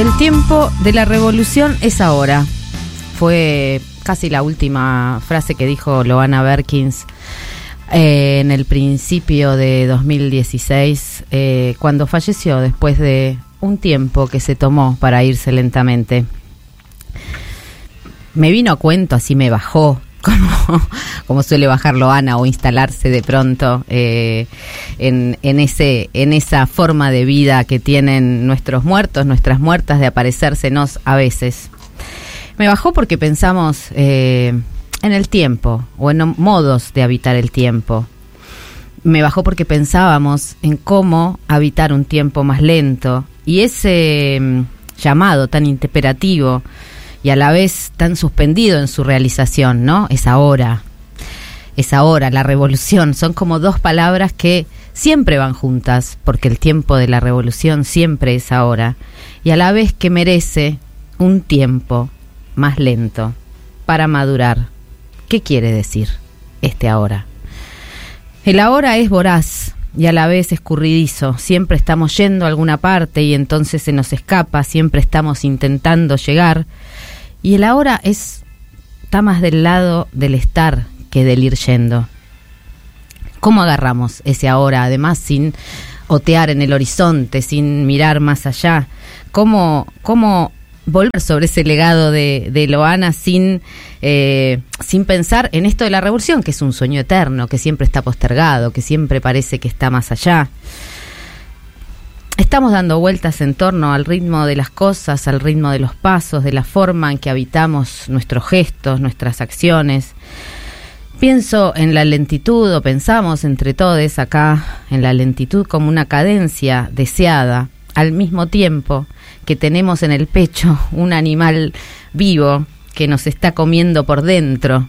El tiempo de la revolución es ahora. Fue casi la última frase que dijo Loana Berkins eh, en el principio de 2016, eh, cuando falleció después de un tiempo que se tomó para irse lentamente. Me vino a cuento, así me bajó como, como suele bajarlo Ana o instalarse de pronto eh, en, en, ese, en esa forma de vida que tienen nuestros muertos, nuestras muertas, de aparecérsenos a veces. Me bajó porque pensamos eh, en el tiempo o en modos de habitar el tiempo. Me bajó porque pensábamos en cómo habitar un tiempo más lento y ese mm, llamado tan imperativo y a la vez tan suspendido en su realización, ¿no? Es ahora, es ahora, la revolución, son como dos palabras que siempre van juntas, porque el tiempo de la revolución siempre es ahora, y a la vez que merece un tiempo más lento para madurar. ¿Qué quiere decir este ahora? El ahora es voraz y a la vez escurridizo. Siempre estamos yendo a alguna parte y entonces se nos escapa, siempre estamos intentando llegar y el ahora es está más del lado del estar que del ir yendo. ¿Cómo agarramos ese ahora, además sin otear en el horizonte, sin mirar más allá? ¿Cómo, cómo volver sobre ese legado de, de Loana sin, eh, sin pensar en esto de la revolución, que es un sueño eterno, que siempre está postergado, que siempre parece que está más allá? Estamos dando vueltas en torno al ritmo de las cosas, al ritmo de los pasos, de la forma en que habitamos nuestros gestos, nuestras acciones. Pienso en la lentitud, o pensamos entre todos acá en la lentitud como una cadencia deseada, al mismo tiempo que tenemos en el pecho un animal vivo que nos está comiendo por dentro,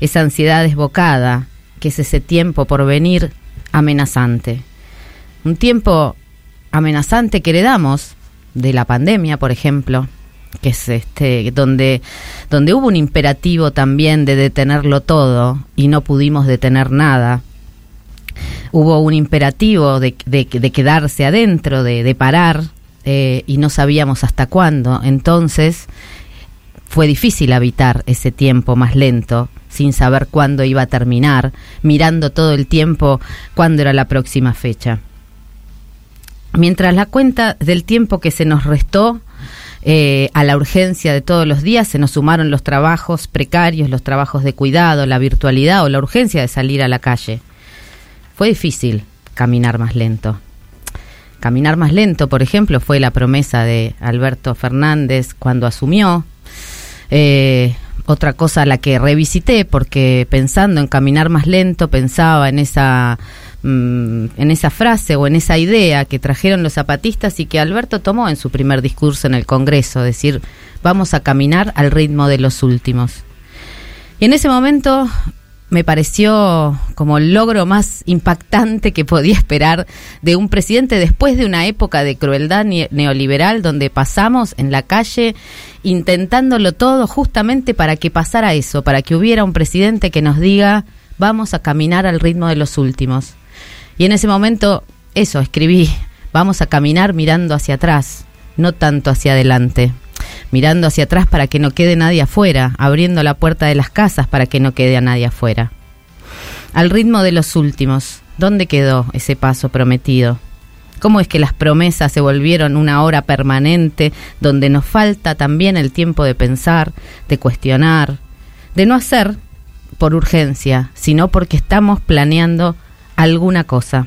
esa ansiedad desbocada, que es ese tiempo por venir amenazante. Un tiempo amenazante que heredamos de la pandemia, por ejemplo, que es este donde donde hubo un imperativo también de detenerlo todo y no pudimos detener nada. Hubo un imperativo de, de, quedarse adentro, de, de parar, eh, y no sabíamos hasta cuándo. Entonces fue difícil habitar ese tiempo más lento, sin saber cuándo iba a terminar, mirando todo el tiempo cuándo era la próxima fecha. Mientras la cuenta del tiempo que se nos restó eh, a la urgencia de todos los días se nos sumaron los trabajos precarios, los trabajos de cuidado, la virtualidad o la urgencia de salir a la calle. Fue difícil caminar más lento. Caminar más lento, por ejemplo, fue la promesa de Alberto Fernández cuando asumió. Eh, otra cosa a la que revisité, porque pensando en caminar más lento, pensaba en esa Mm, en esa frase o en esa idea que trajeron los zapatistas y que Alberto tomó en su primer discurso en el Congreso, decir, vamos a caminar al ritmo de los últimos. Y en ese momento me pareció como el logro más impactante que podía esperar de un presidente después de una época de crueldad neoliberal donde pasamos en la calle intentándolo todo justamente para que pasara eso, para que hubiera un presidente que nos diga vamos a caminar al ritmo de los últimos. Y en ese momento, eso, escribí, vamos a caminar mirando hacia atrás, no tanto hacia adelante. Mirando hacia atrás para que no quede nadie afuera, abriendo la puerta de las casas para que no quede a nadie afuera. Al ritmo de los últimos, ¿dónde quedó ese paso prometido? ¿Cómo es que las promesas se volvieron una hora permanente donde nos falta también el tiempo de pensar, de cuestionar, de no hacer por urgencia, sino porque estamos planeando alguna cosa.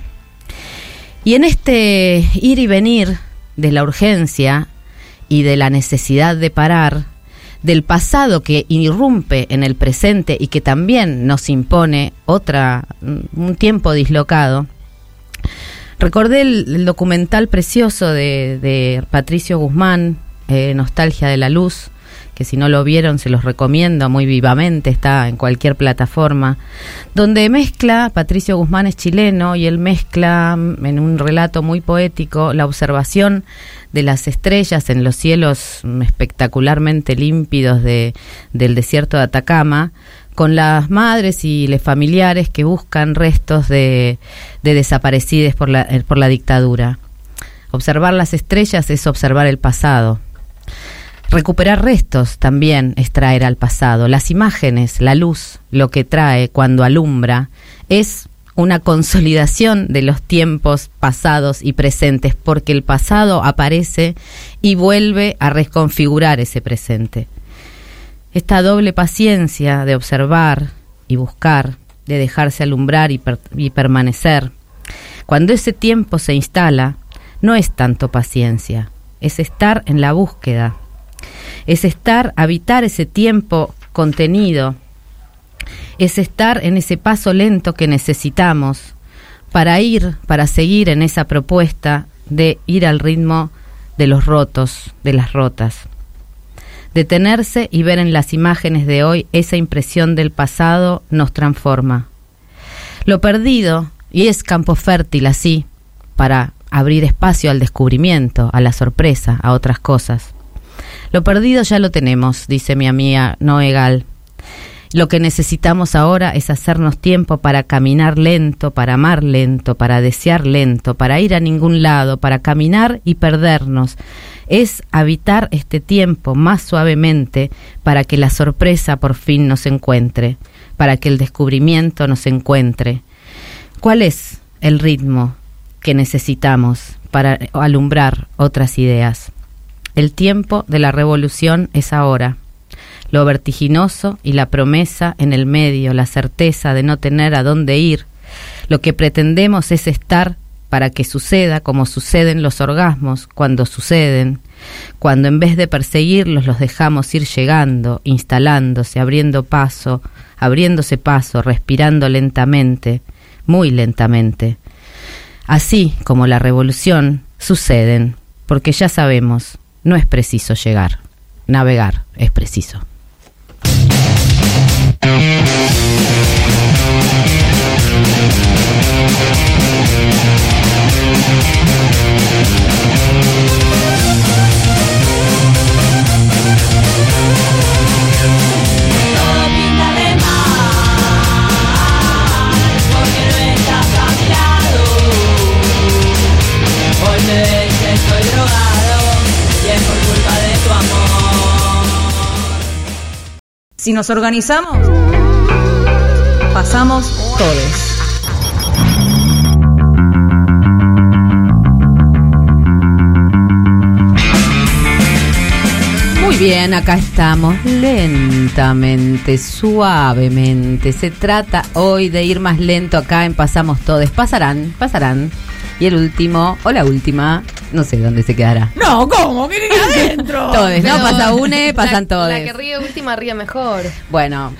Y en este ir y venir de la urgencia y de la necesidad de parar, del pasado que irrumpe en el presente y que también nos impone otra un tiempo dislocado. Recordé el, documental precioso de, Patricio Guzmán, eh, Nostalgia de la Luz, que si no lo vieron se los recomiendo muy vivamente, está en cualquier plataforma, donde mezcla, Patricio Guzmán es chileno y él mezcla mm, en un relato muy poético la observación de las estrellas en los cielos mm, espectacularmente límpidos de, del desierto de Atacama, con las madres y los familiares que buscan restos de, de desaparecidos por la, eh, por la dictadura. Observar las estrellas es observar el pasado, Recuperar restos también es traer al pasado. Las imágenes, la luz, lo que trae cuando alumbra, es una consolidación de los tiempos pasados y presentes, porque el pasado aparece y vuelve a reconfigurar ese presente. Esta doble paciencia de observar y buscar, de dejarse alumbrar y, y permanecer, cuando ese tiempo se instala, no es tanto paciencia, es estar en la búsqueda, es estar, habitar ese tiempo contenido, es estar en ese paso lento que necesitamos para ir, para seguir en esa propuesta de ir al ritmo de los rotos, de las rotas. Detenerse y ver en las imágenes de hoy esa impresión del pasado nos transforma. Lo perdido, y es campo fértil así, para abrir espacio al descubrimiento, a la sorpresa, a otras cosas. Lo perdido ya lo tenemos, dice mi amiga Noegal. Lo que necesitamos ahora es hacernos tiempo para caminar lento, para amar lento, para desear lento, para ir a ningún lado, para caminar y perdernos. Es habitar este tiempo más suavemente para que la sorpresa por fin nos encuentre, para que el descubrimiento nos encuentre. ¿Cuál es el ritmo que necesitamos para alumbrar otras ideas? El tiempo de la revolución es ahora lo vertiginoso y la promesa en el medio, la certeza de no tener a dónde ir. Lo que pretendemos es estar para que suceda como suceden los orgasmos cuando suceden, cuando en vez de perseguirlos los dejamos ir llegando, instalándose, abriendo paso, abriéndose paso, respirando lentamente, muy lentamente. Así como la revolución suceden, porque ya sabemos, no es preciso llegar, navegar es preciso. Si nos organizamos, pasamos todos. Muy bien, acá estamos lentamente, suavemente. Se trata hoy de ir más lento acá en Pasamos Todes. Pasarán, pasarán. Y el último, o la última, no sé dónde se quedará. No, ¿cómo? ¿Qué queda adentro? todos, ¿no? Pasa une, pasan todos. La que ríe última ríe mejor. Bueno,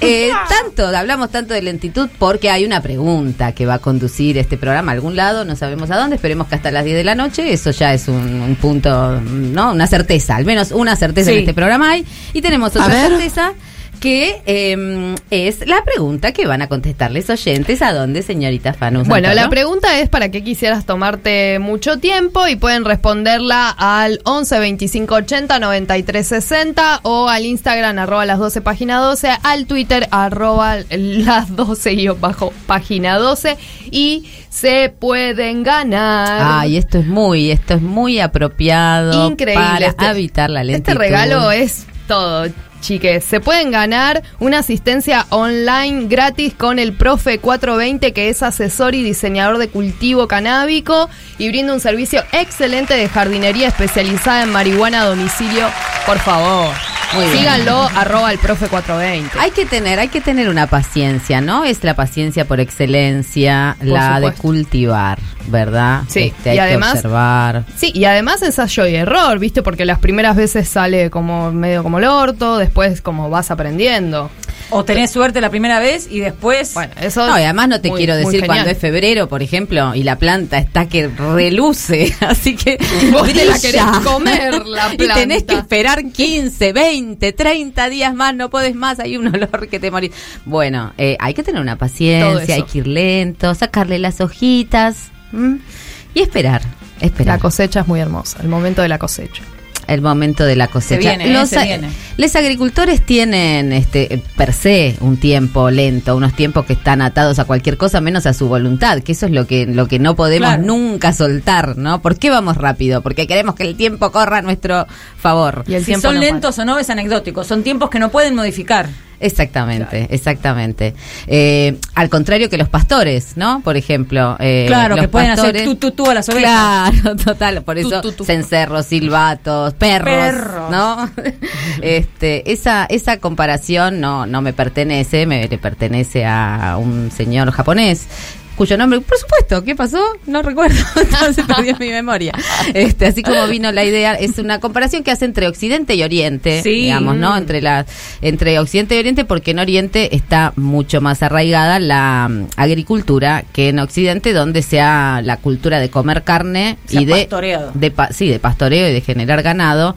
eh, tanto, hablamos tanto de lentitud porque hay una pregunta que va a conducir este programa a algún lado, no sabemos a dónde, esperemos que hasta las 10 de la noche, eso ya es un, punto, ¿no? Una certeza, al menos una certeza en este programa hay. Y tenemos otra certeza que eh, es la pregunta que van a contestarles oyentes. ¿A dónde, señorita Fanus? Bueno, la pregunta es para qué quisieras tomarte mucho tiempo y pueden responderla al 11 25 80 93 60 o al Instagram arroba las 12 página 12, al Twitter arroba las 12 y bajo página 12 y se pueden ganar. Ay, esto es muy, esto es muy apropiado Increíble, para este, evitar la lentitud. Este regalo es todo chiques. Se pueden ganar una asistencia online gratis con el Profe 420, que es asesor y diseñador de cultivo canábico y brinda un servicio excelente de jardinería especializada en marihuana a domicilio. Por favor. Síganlo, arroba el profe 420. Hay que tener, hay que tener una paciencia, ¿no? Es la paciencia por excelencia, la de cultivar, ¿verdad? Sí, este, hay y además, que observar. Sí, y además ensayo y error, ¿viste? Porque las primeras veces sale como medio como el orto, después como vas aprendiendo. O tenés suerte la primera vez y después. Bueno, eso. No, y además no te quiero decir cuando es febrero, por ejemplo, y la planta está que reluce. Así que. Vos te la querés comer la planta. Y tenés que esperar 15, 20, 30 días más, no podés más, hay un olor que te morís. Bueno, eh, hay que tener una paciencia, hay que ir lento, sacarle las hojitas y esperar, esperar. La cosecha es muy hermosa, el momento de la cosecha. El momento de la cosecha. viene, eh, se viene. Los agricultores tienen este per se un tiempo lento, unos tiempos que están atados a cualquier cosa menos a su voluntad, que eso es lo que lo que no podemos Claro. nunca soltar, ¿no? ¿Por qué vamos rápido? Porque queremos que el tiempo corra a nuestro favor. Y el si tiempo son no lentos o no es anecdótico, son tiempos que no pueden modificar. Exactamente, exactamente. Eh, al contrario que los pastores, ¿no? Por ejemplo. eh, Claro, los que pueden hacer pastores- tú, tú, tú a las ovejas. Claro, total. Por eso tú. cencerros, silbatos, perros, Perros. ¿no? este, esa, esa comparación no, no me pertenece, me le pertenece a un señor japonés cuyo nombre, por supuesto, ¿qué pasó? No recuerdo, se perdió mi memoria. Este, así como vino la idea, es una comparación que hace entre Occidente y Oriente, Sí. digamos, ¿no? Entre la, entre Occidente y Oriente, porque en Oriente está mucho más arraigada la mm, agricultura que en Occidente, donde sea la cultura de comer carne Se y de, pastoreado. de pa- sí, de pastoreo y de generar ganado.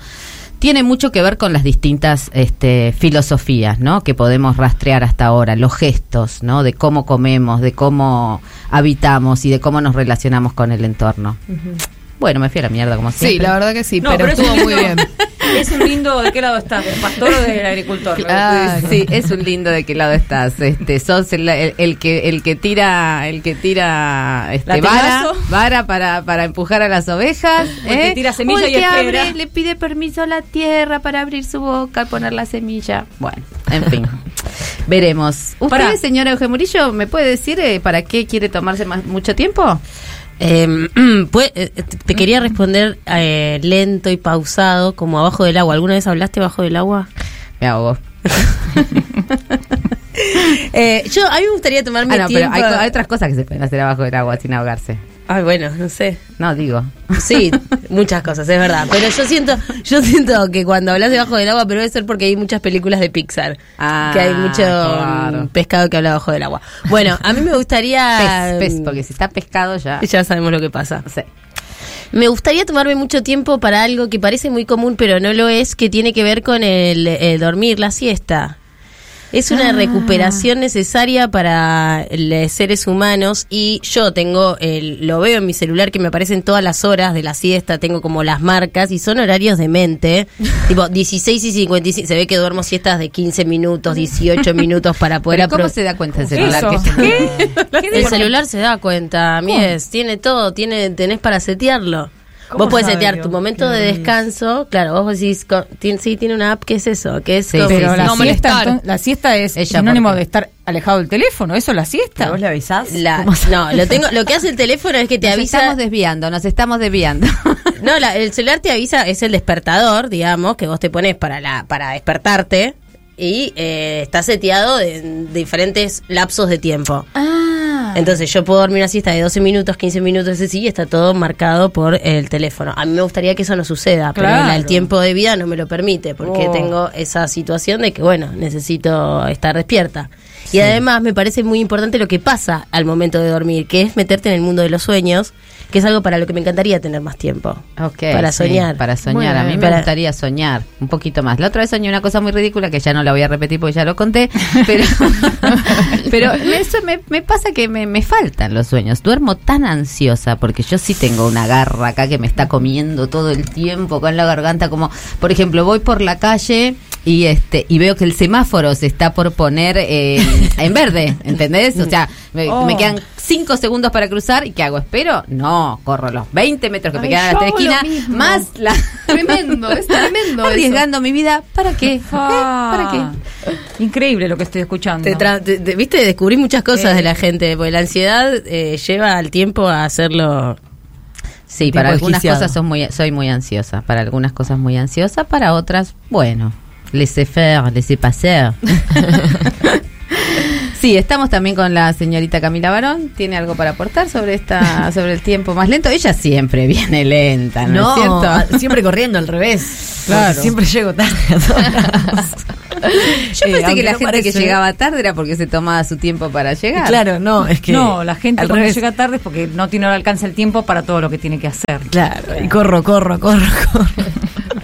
Tiene mucho que ver con las distintas este, filosofías, ¿no? Que podemos rastrear hasta ahora, los gestos, ¿no? De cómo comemos, de cómo habitamos y de cómo nos relacionamos con el entorno. Bueno, me fui a la mierda como Sí, siempre. la verdad que sí, No, pero, es estuvo muy bien. Es un lindo, ¿de qué lado estás? ¿Del pastor o del agricultor? Claro. Sí, es un lindo de qué lado estás. Este, sos el, el- el que el que tira el que tira este vara, vara para, para empujar a las ovejas, el que ¿eh? tira semilla O el y que abre, le pide permiso a la tierra para abrir su boca y poner la semilla. Bueno, en fin. Veremos. ¿Usted, Pará. señora Eugenio Murillo, me puede decir eh, para qué quiere tomarse más mucho tiempo? Eh, pues, te- quería responder eh, lento y pausado, como abajo del agua. ¿Alguna vez hablaste bajo del agua? Me ahogo. Eh, yo, a mí me gustaría tomarme Ah, no, pero hay, hay otras cosas que se pueden hacer abajo del agua sin ahogarse. Ay, bueno, no sé. No, digo. Sí, muchas cosas, es verdad. Pero yo siento, yo siento que cuando hablas debajo del agua, pero debe ser porque hay muchas películas de Pixar. Ah, que hay mucho claro. mm, pescado que habla bajo del agua. Bueno, a mí me gustaría. Pez, pez, porque si está pescado ya. Ya sabemos lo que pasa. Sí. Me gustaría tomarme mucho tiempo para algo que parece muy común, pero no lo es, que tiene que ver con el, eh, dormir, la siesta. Es una recuperación necesaria para los seres humanos y yo tengo, el, lo veo en mi celular que me aparecen todas las horas de la siesta, tengo como las marcas y son horarios de mente, tipo 16 y 55, se ve que duermo siestas de 15 minutos, 18 minutos para poder ¿Cómo se da cuenta el celular? ¿Qué? ¿Qué el celular se da cuenta, Mies, tiene todo, tiene, tenés para setearlo. ¿Cómo Vos podés setear tu momento de descanso, claro, vos decís, co- tiene- sí, tiene una app que es eso, que es Sí, como- Pero sí, la, No siesta, entonces, la siesta es Ella, sinónimo de estar alejado del teléfono, ¿eso es la siesta? ¿Vos le avisás? la- no, lo tengo, lo que hace el teléfono es que te Nos avisa, estamos desviando, nos estamos desviando. no, la- el celular te avisa, es el despertador, digamos, que vos te pones para la, para despertarte y eh, está seteado en diferentes lapsos de tiempo. Ah. Entonces yo puedo dormir una siesta de 12 minutos, 15 minutos, así, y está todo marcado por el teléfono. A mí me gustaría que eso no suceda, pero Claro. el tiempo de vida no me lo permite, porque Oh. tengo esa situación de que, bueno, necesito estar despierta. Y además me parece muy importante lo que pasa al momento de dormir, que es meterte en el mundo de los sueños, que es algo para lo que me encantaría tener más tiempo. Para sí, soñar. para soñar. A mí me gustaría soñar un poquito más. La otra vez soñé una cosa muy ridícula que ya no la voy a repetir porque ya lo conté. Pero, pero eso me, me pasa que me, me faltan los sueños. Duermo tan ansiosa porque yo sí tengo una garra acá que me está comiendo todo el tiempo con la garganta. Como, por ejemplo, voy por la calle y este y veo que el semáforo se está por poner eh, en verde, ¿entendés? O sea, me, Oh. me quedan cinco segundos para cruzar y ¿qué hago? ¿Espero? No, corro los 20 metros que me quedan a la esquina, más la... Tremendo, es tremendo eso. Arriesgando mi vida, ¿para qué? ¿Eh? ¿Para qué? Increíble lo que estoy escuchando. Te tra- te- te- Viste, descubrí muchas cosas Eh. de la gente, porque la ansiedad eh, lleva al tiempo a hacerlo Sí, para algunas cosas son muy, soy muy ansiosa, para algunas cosas muy ansiosa, para otras, bueno, laissez faire, laissez passer. Sí, estamos también con la señorita Camila Barón. ¿Tiene algo para aportar sobre esta, sobre el tiempo más lento? Ella siempre viene lenta, ¿no, No, es cierto? siempre corriendo al revés. Claro. Siempre llego tarde a. Yo Eh, pensé que aunque la no gente que llegaba tarde era porque se tomaba su tiempo para llegar. Claro, no, es que. no, la gente al cuando revés. llega tarde es porque no tiene no alcanza el tiempo para todo lo que tiene que hacer. Claro, y corro, corro, corro, corro.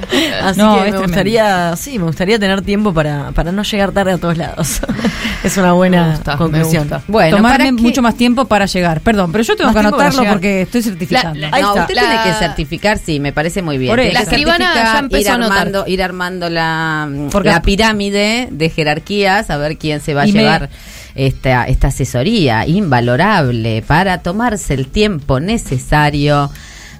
Así No, que me tremendo. gustaría, sí, me gustaría tener tiempo para, para no llegar tarde a todos lados. es una buena Me gusta, me conclusión. gusta. Bueno, Tomarme mucho más tiempo para llegar. Perdón, pero yo tengo Más que anotarlo porque estoy certificando. La- Ahí no, está. usted La- tiene que certificar, sí, me parece muy bien. Por eso. La escribana ya empezó ir a armando, ir armando la, Porque- la pirámide de jerarquías, a ver quién se va a me- llevar esta, esta asesoría invalorable para tomarse el tiempo necesario.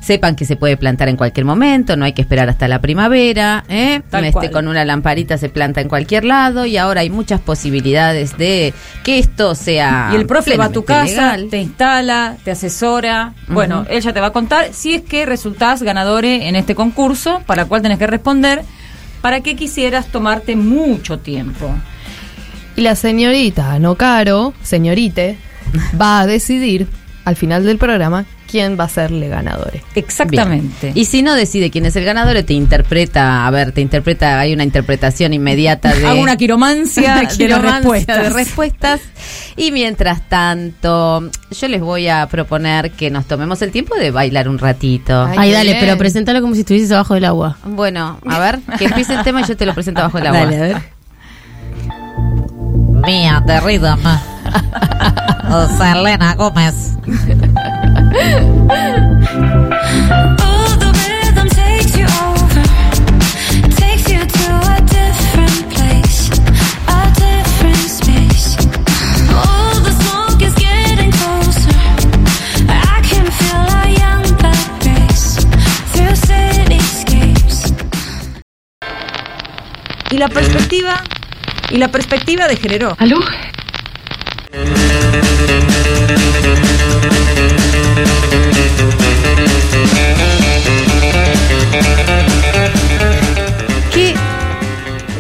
Sepan que se puede plantar en cualquier momento, no hay que esperar hasta la primavera. ¿eh? Tal Este, cual. con una lamparita se planta en cualquier lado y ahora hay muchas posibilidades de que esto sea. Y el profe va a tu casa, legal. te instala, te asesora. Bueno, él ya te va a contar si es que resultás ganadores en este concurso, para el cual tenés que responder, para que quisieras tomarte mucho tiempo. Y la señorita No Caro, señorite, va a decidir al final del programa quién va a serle ganadores. Exactamente. Bien. Y si no decide quién es el ganador, te interpreta, a ver, te interpreta, hay una interpretación inmediata de Hago una quiromancia, de quiromancia respuestas. de respuestas. Y mientras tanto, yo les voy a proponer que nos tomemos el tiempo de bailar un ratito. Ay, dale, bien. pero preséntalo como si estuvieses abajo del agua. Bueno, a ver, que empiece el tema y yo te lo presento bajo el agua. Dale, a ver. Mía de Rhythm. Selena Gómez. Y la perspectiva, y la perspectiva de género. ¿Qué,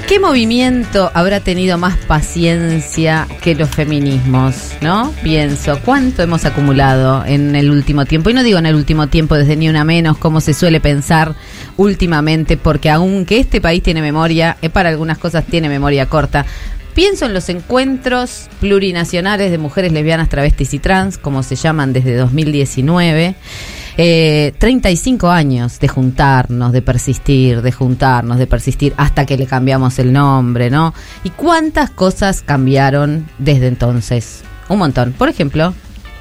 ¿Qué movimiento habrá tenido más paciencia que los feminismos? ¿No? Pienso, ¿cuánto hemos acumulado en el último tiempo? Y no digo en el último tiempo desde ni una menos, como se suele pensar últimamente, porque aunque este país tiene memoria, eh, para algunas cosas tiene memoria corta. Pienso en los encuentros plurinacionales de mujeres lesbianas, travestis y trans, como se llaman desde 2019. Eh, 35 años de juntarnos, de persistir, de juntarnos, de persistir, hasta que le cambiamos el nombre, ¿no? ¿Y cuántas cosas cambiaron desde entonces? Un montón. Por ejemplo,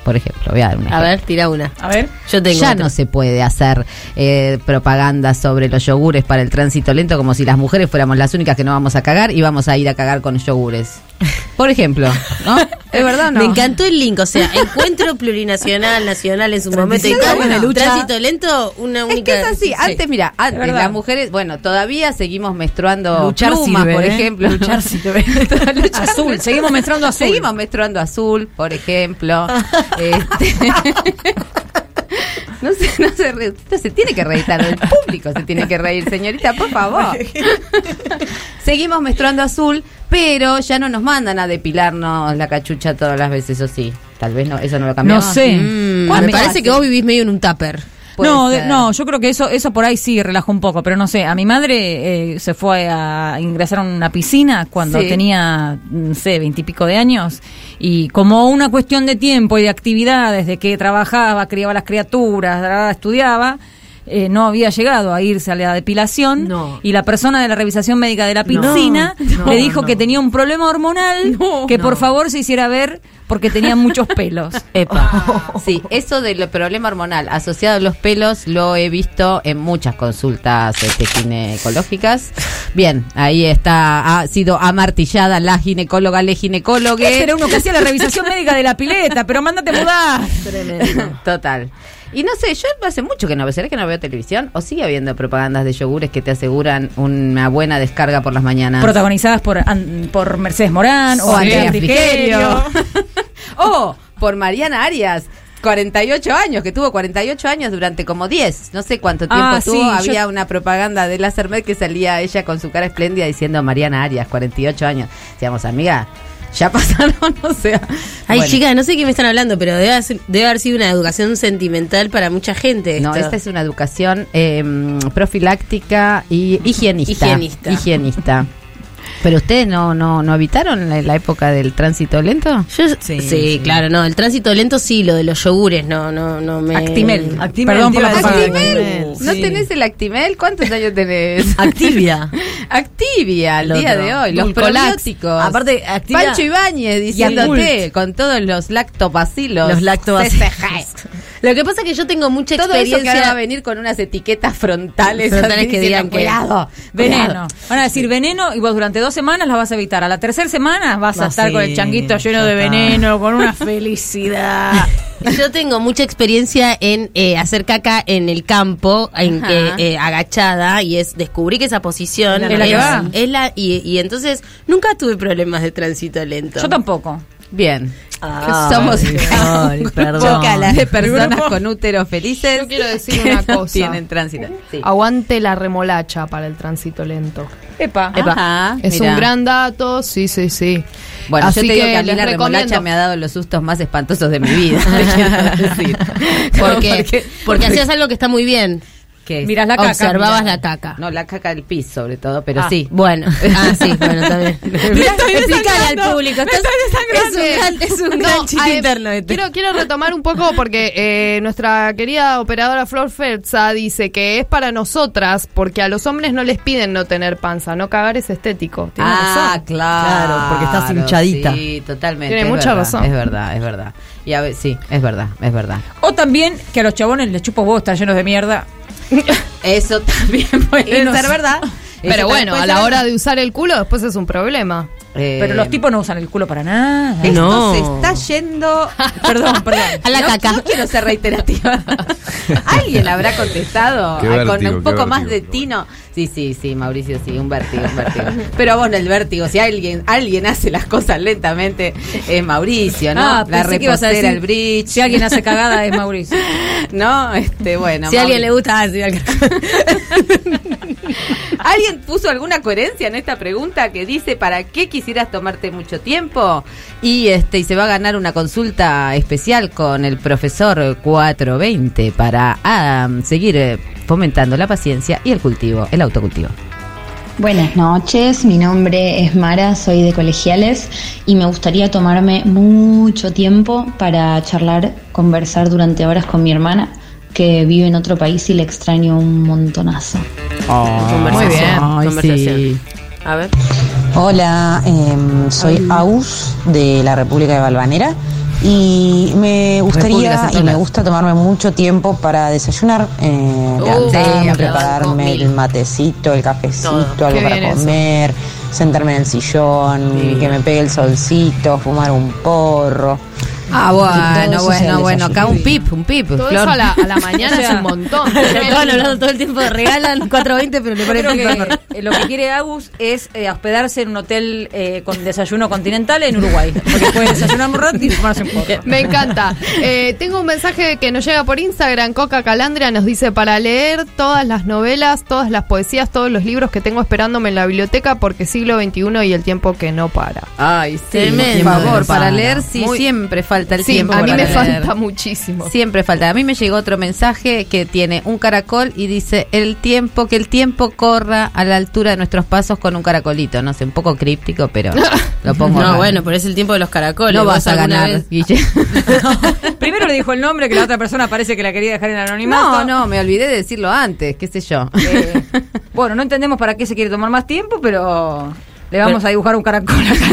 por ejemplo, voy a dar un A ver, tira una. A ver. Yo tengo Ya otra. no se puede hacer eh, propaganda sobre los yogures para el tránsito lento como si las mujeres fuéramos las únicas que no vamos a cagar y vamos a ir a cagar con yogures. Por ejemplo, ¿no? ¿Es verdad no? Me encantó el link, o sea, encuentro plurinacional, nacional en su momento y 35 tal. Tránsito lento, una Es única. que es así. Antes, mira, antes las mujeres, bueno, todavía seguimos menstruando Luchar plumas, sirve, por ¿eh? ejemplo. Luchar sirve. Luchar Azul, seguimos menstruando azul. Seguimos menstruando azul, por ejemplo. Este, No se, no se. Usted se tiene que reír, el público se tiene que reír, señorita, por favor. Seguimos menstruando azul, pero ya no nos mandan a depilarnos la cachucha todas las veces, o sí. Tal vez no, eso no lo cambiamos. No sé. Mm, ¿Cuánto me parece que vos vivís medio en un tupper. Puede No, ser. no, yo creo que eso eso por ahí sí relajó un poco, pero no sé, a mi madre eh, se fue a ingresar a una piscina cuando Sí. tenía, no sé, veintipico de años y como una cuestión de tiempo y de actividades, de que trabajaba, criaba las criaturas, estudiaba, eh, no había llegado a irse a la depilación No. y la persona de la revisación médica de la piscina No, le dijo no. que tenía un problema hormonal, que por favor se hiciera ver porque tenía muchos pelos. Epa. Sí, eso del problema hormonal asociado a los pelos lo he visto en muchas consultas este, ginecológicas. Bien, ahí está, ha sido amartillada la ginecóloga, le ginecólogo. Este era uno que hacía la revisación médica de la pileta, pero mándate mudar. Total. Y no sé, yo hace mucho que no veo, ¿será que no veo televisión? ¿O sigue habiendo propagandas de yogures que te aseguran una buena descarga por las mañanas? Protagonizadas por, an- por Mercedes Morán o o Andrea Frigerio. O por Mariana Arias. 48 años, que tuvo 48 años durante como 10, no sé cuánto tiempo Ah, tuvo, sí, yo- había una propaganda de Lásermed que salía ella con su cara espléndida diciendo Mariana Arias, 48 años. Decíamos, amiga, ya pasaron, o sea. Ay, bueno. chicas, no sé qué me están hablando, pero debe, haber- debe haber sido una educación sentimental para mucha gente. No, esta es una educación eh, profiláctica y higienista. Higienista. Higienista. Pero ustedes no, no, no habitaron la, la época del tránsito lento. Yo- Sí, sí, sí. claro, no, el tránsito lento sí, lo de los yogures, no, no, no me... Actimel. Actimel, Perdón por la. Actimel, ¿No sí. tenés el Actimel? ¿Cuántos años tenés? Activia. Activia, al El día de hoy. Los probióticos. Aparte, Activia- Pancho Ibáñez diciéndote con todos los lactobacilos. Los lactobacilos. Lo que pasa es que yo tengo mucha Todo eso que va a experiencia... venir con unas etiquetas frontales, Frontales que digan cuidado, Veneno. cuidado". Van a decir veneno y vos durante dos semanas las vas a evitar. A la tercera semana vas a No, estar sí, con el changuito lleno de veneno, con una felicidad. Yo tengo mucha experiencia en eh, hacer caca en el campo, en que eh, agachada, y es descubrí que esa posición Es la que va. es la y, y entonces nunca tuve problemas de tránsito lento. Yo tampoco. Bien. Ay, Somos ay, perdón. poca la de personas con útero felices. Yo quiero decir que una cosa. Tienen tránsito. Sí. Aguante la remolacha para el tránsito lento. Epa. Ajá, Es mirá. un gran dato, sí, sí, sí. Bueno, Así yo te digo que a mí la remolacha recomiendo. me ha dado los sustos más espantosos de mi vida. decir. porque, porque hacías algo que está muy bien. ¿Qué? Mirás la caca. Observabas mirá. la caca. No, la caca del piso, sobre todo, pero Ah. sí. Bueno, ah, sí, bueno, también. Explícale al público. Estás- es un gran, es un No, gran chiste interno este. Quiero, quiero retomar un poco porque eh, nuestra querida operadora Flor Ferza dice que es para nosotras porque a los hombres no les piden no tener panza, no cagar es estético. Tiene Ah, razón. claro. Claro, porque estás hinchadita. Sí, totalmente. Tiene es mucha verdad, razón. Es verdad, es verdad. Y a ver, sí, es verdad, es verdad. O también que a los chabones les chupo vos, están llenos de mierda. Eso también puede no ser sé. verdad. Eso Pero bueno, a la ser hora de usar el culo después es un problema. Eh, Pero los tipos no usan el culo para nada. Esto No. se está yendo. Perdón, perdón. A la no, caca. No quiero ser reiterativa. ¿Alguien habrá contestado con un poco más de tino? Sí, sí, sí, Mauricio, sí, un vértigo, un vértigo. Pero bueno, el vértigo, si alguien alguien hace las cosas lentamente, es Mauricio, ¿no? Ah, la pensé que ibas a repostera, decir, el bridge. Si alguien hace cagada es Mauricio. No, este, bueno. si a alguien le gusta, ah, sí, al- ¿Alguien puso alguna coherencia en esta pregunta que dice para qué quisieras tomarte mucho tiempo? Y este y se va a ganar una consulta especial con el profesor 420 para ah, seguir eh, fomentando la paciencia y el cultivo, el autocultivo. Buenas noches, mi nombre es Mara, soy de Colegiales y me gustaría tomarme mucho tiempo para charlar, conversar durante horas con mi hermana que vive en otro país y le extraño un montonazo. Muy bien. conversación. A ver. Hola, em, soy Aus de la República de Valvanera y me gustaría y me gusta tomarme mucho tiempo para desayunar, eh, levantarme, sí, prepararme el matecito, el cafecito, Todo. algo Qué para eso. comer, sentarme en el sillón, que me pegue el solcito, fumar un porro. Ah, bueno, bueno, bueno, acá un pip, un pip. Todo Flor. eso a la, a la mañana O sea, es un montón. Estaban hablando todo el tiempo de regalan 420, pero le ponen que eh, lo que quiere Agus es eh, hospedarse en un hotel eh, con desayuno continental en Uruguay. Porque puede desayunar un rato y tomarse un porro. Me encanta. Eh, tengo un mensaje que nos llega por Instagram. Coca Calandria nos dice para leer todas las novelas, todas las poesías, todos los libros que tengo esperándome en la biblioteca porque siglo XXI y el tiempo que no para. Ay, sí, Tremendo. por favor, Para. para leer sí Muy- siempre falta el Sí, tiempo. a mí para me leer. falta muchísimo. Siempre falta. A mí me llegó otro mensaje que tiene un caracol y dice el tiempo, que el tiempo corra a la altura de nuestros pasos con un caracolito. No sé, un poco críptico, pero lo pongo. No, bueno, pero es el tiempo de los caracoles. no ¿Vos vas a ganar. Primero le dijo el nombre que la otra persona parece que la quería dejar en el No, anonimato. no, me olvidé de decirlo antes, qué sé yo. Eh, bueno, no entendemos para qué se quiere tomar más tiempo, pero le vamos a dibujar un caracol acá.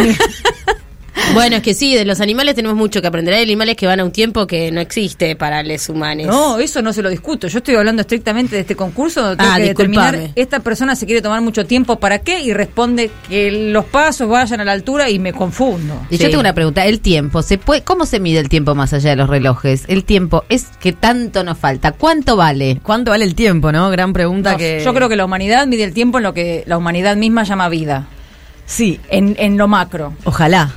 Bueno, es que sí, de los animales tenemos mucho que aprender. Hay animales que van a un tiempo que no existe para los humanos. No, eso no se lo discuto. Yo estoy hablando estrictamente de este concurso donde tengo Ah, que determinar disculpame. esta persona se quiere tomar mucho tiempo para qué y responde que los pasos vayan a la altura y me confundo. Y yo tengo una pregunta, el tiempo, ¿se puede, ¿cómo se mide el tiempo más allá de los relojes? El tiempo es que tanto nos falta, ¿cuánto vale? ¿Cuánto vale el tiempo, no? Gran pregunta No, que... Yo creo que la humanidad mide el tiempo en lo que la humanidad misma llama vida, Sí, en, en lo macro. ojalá.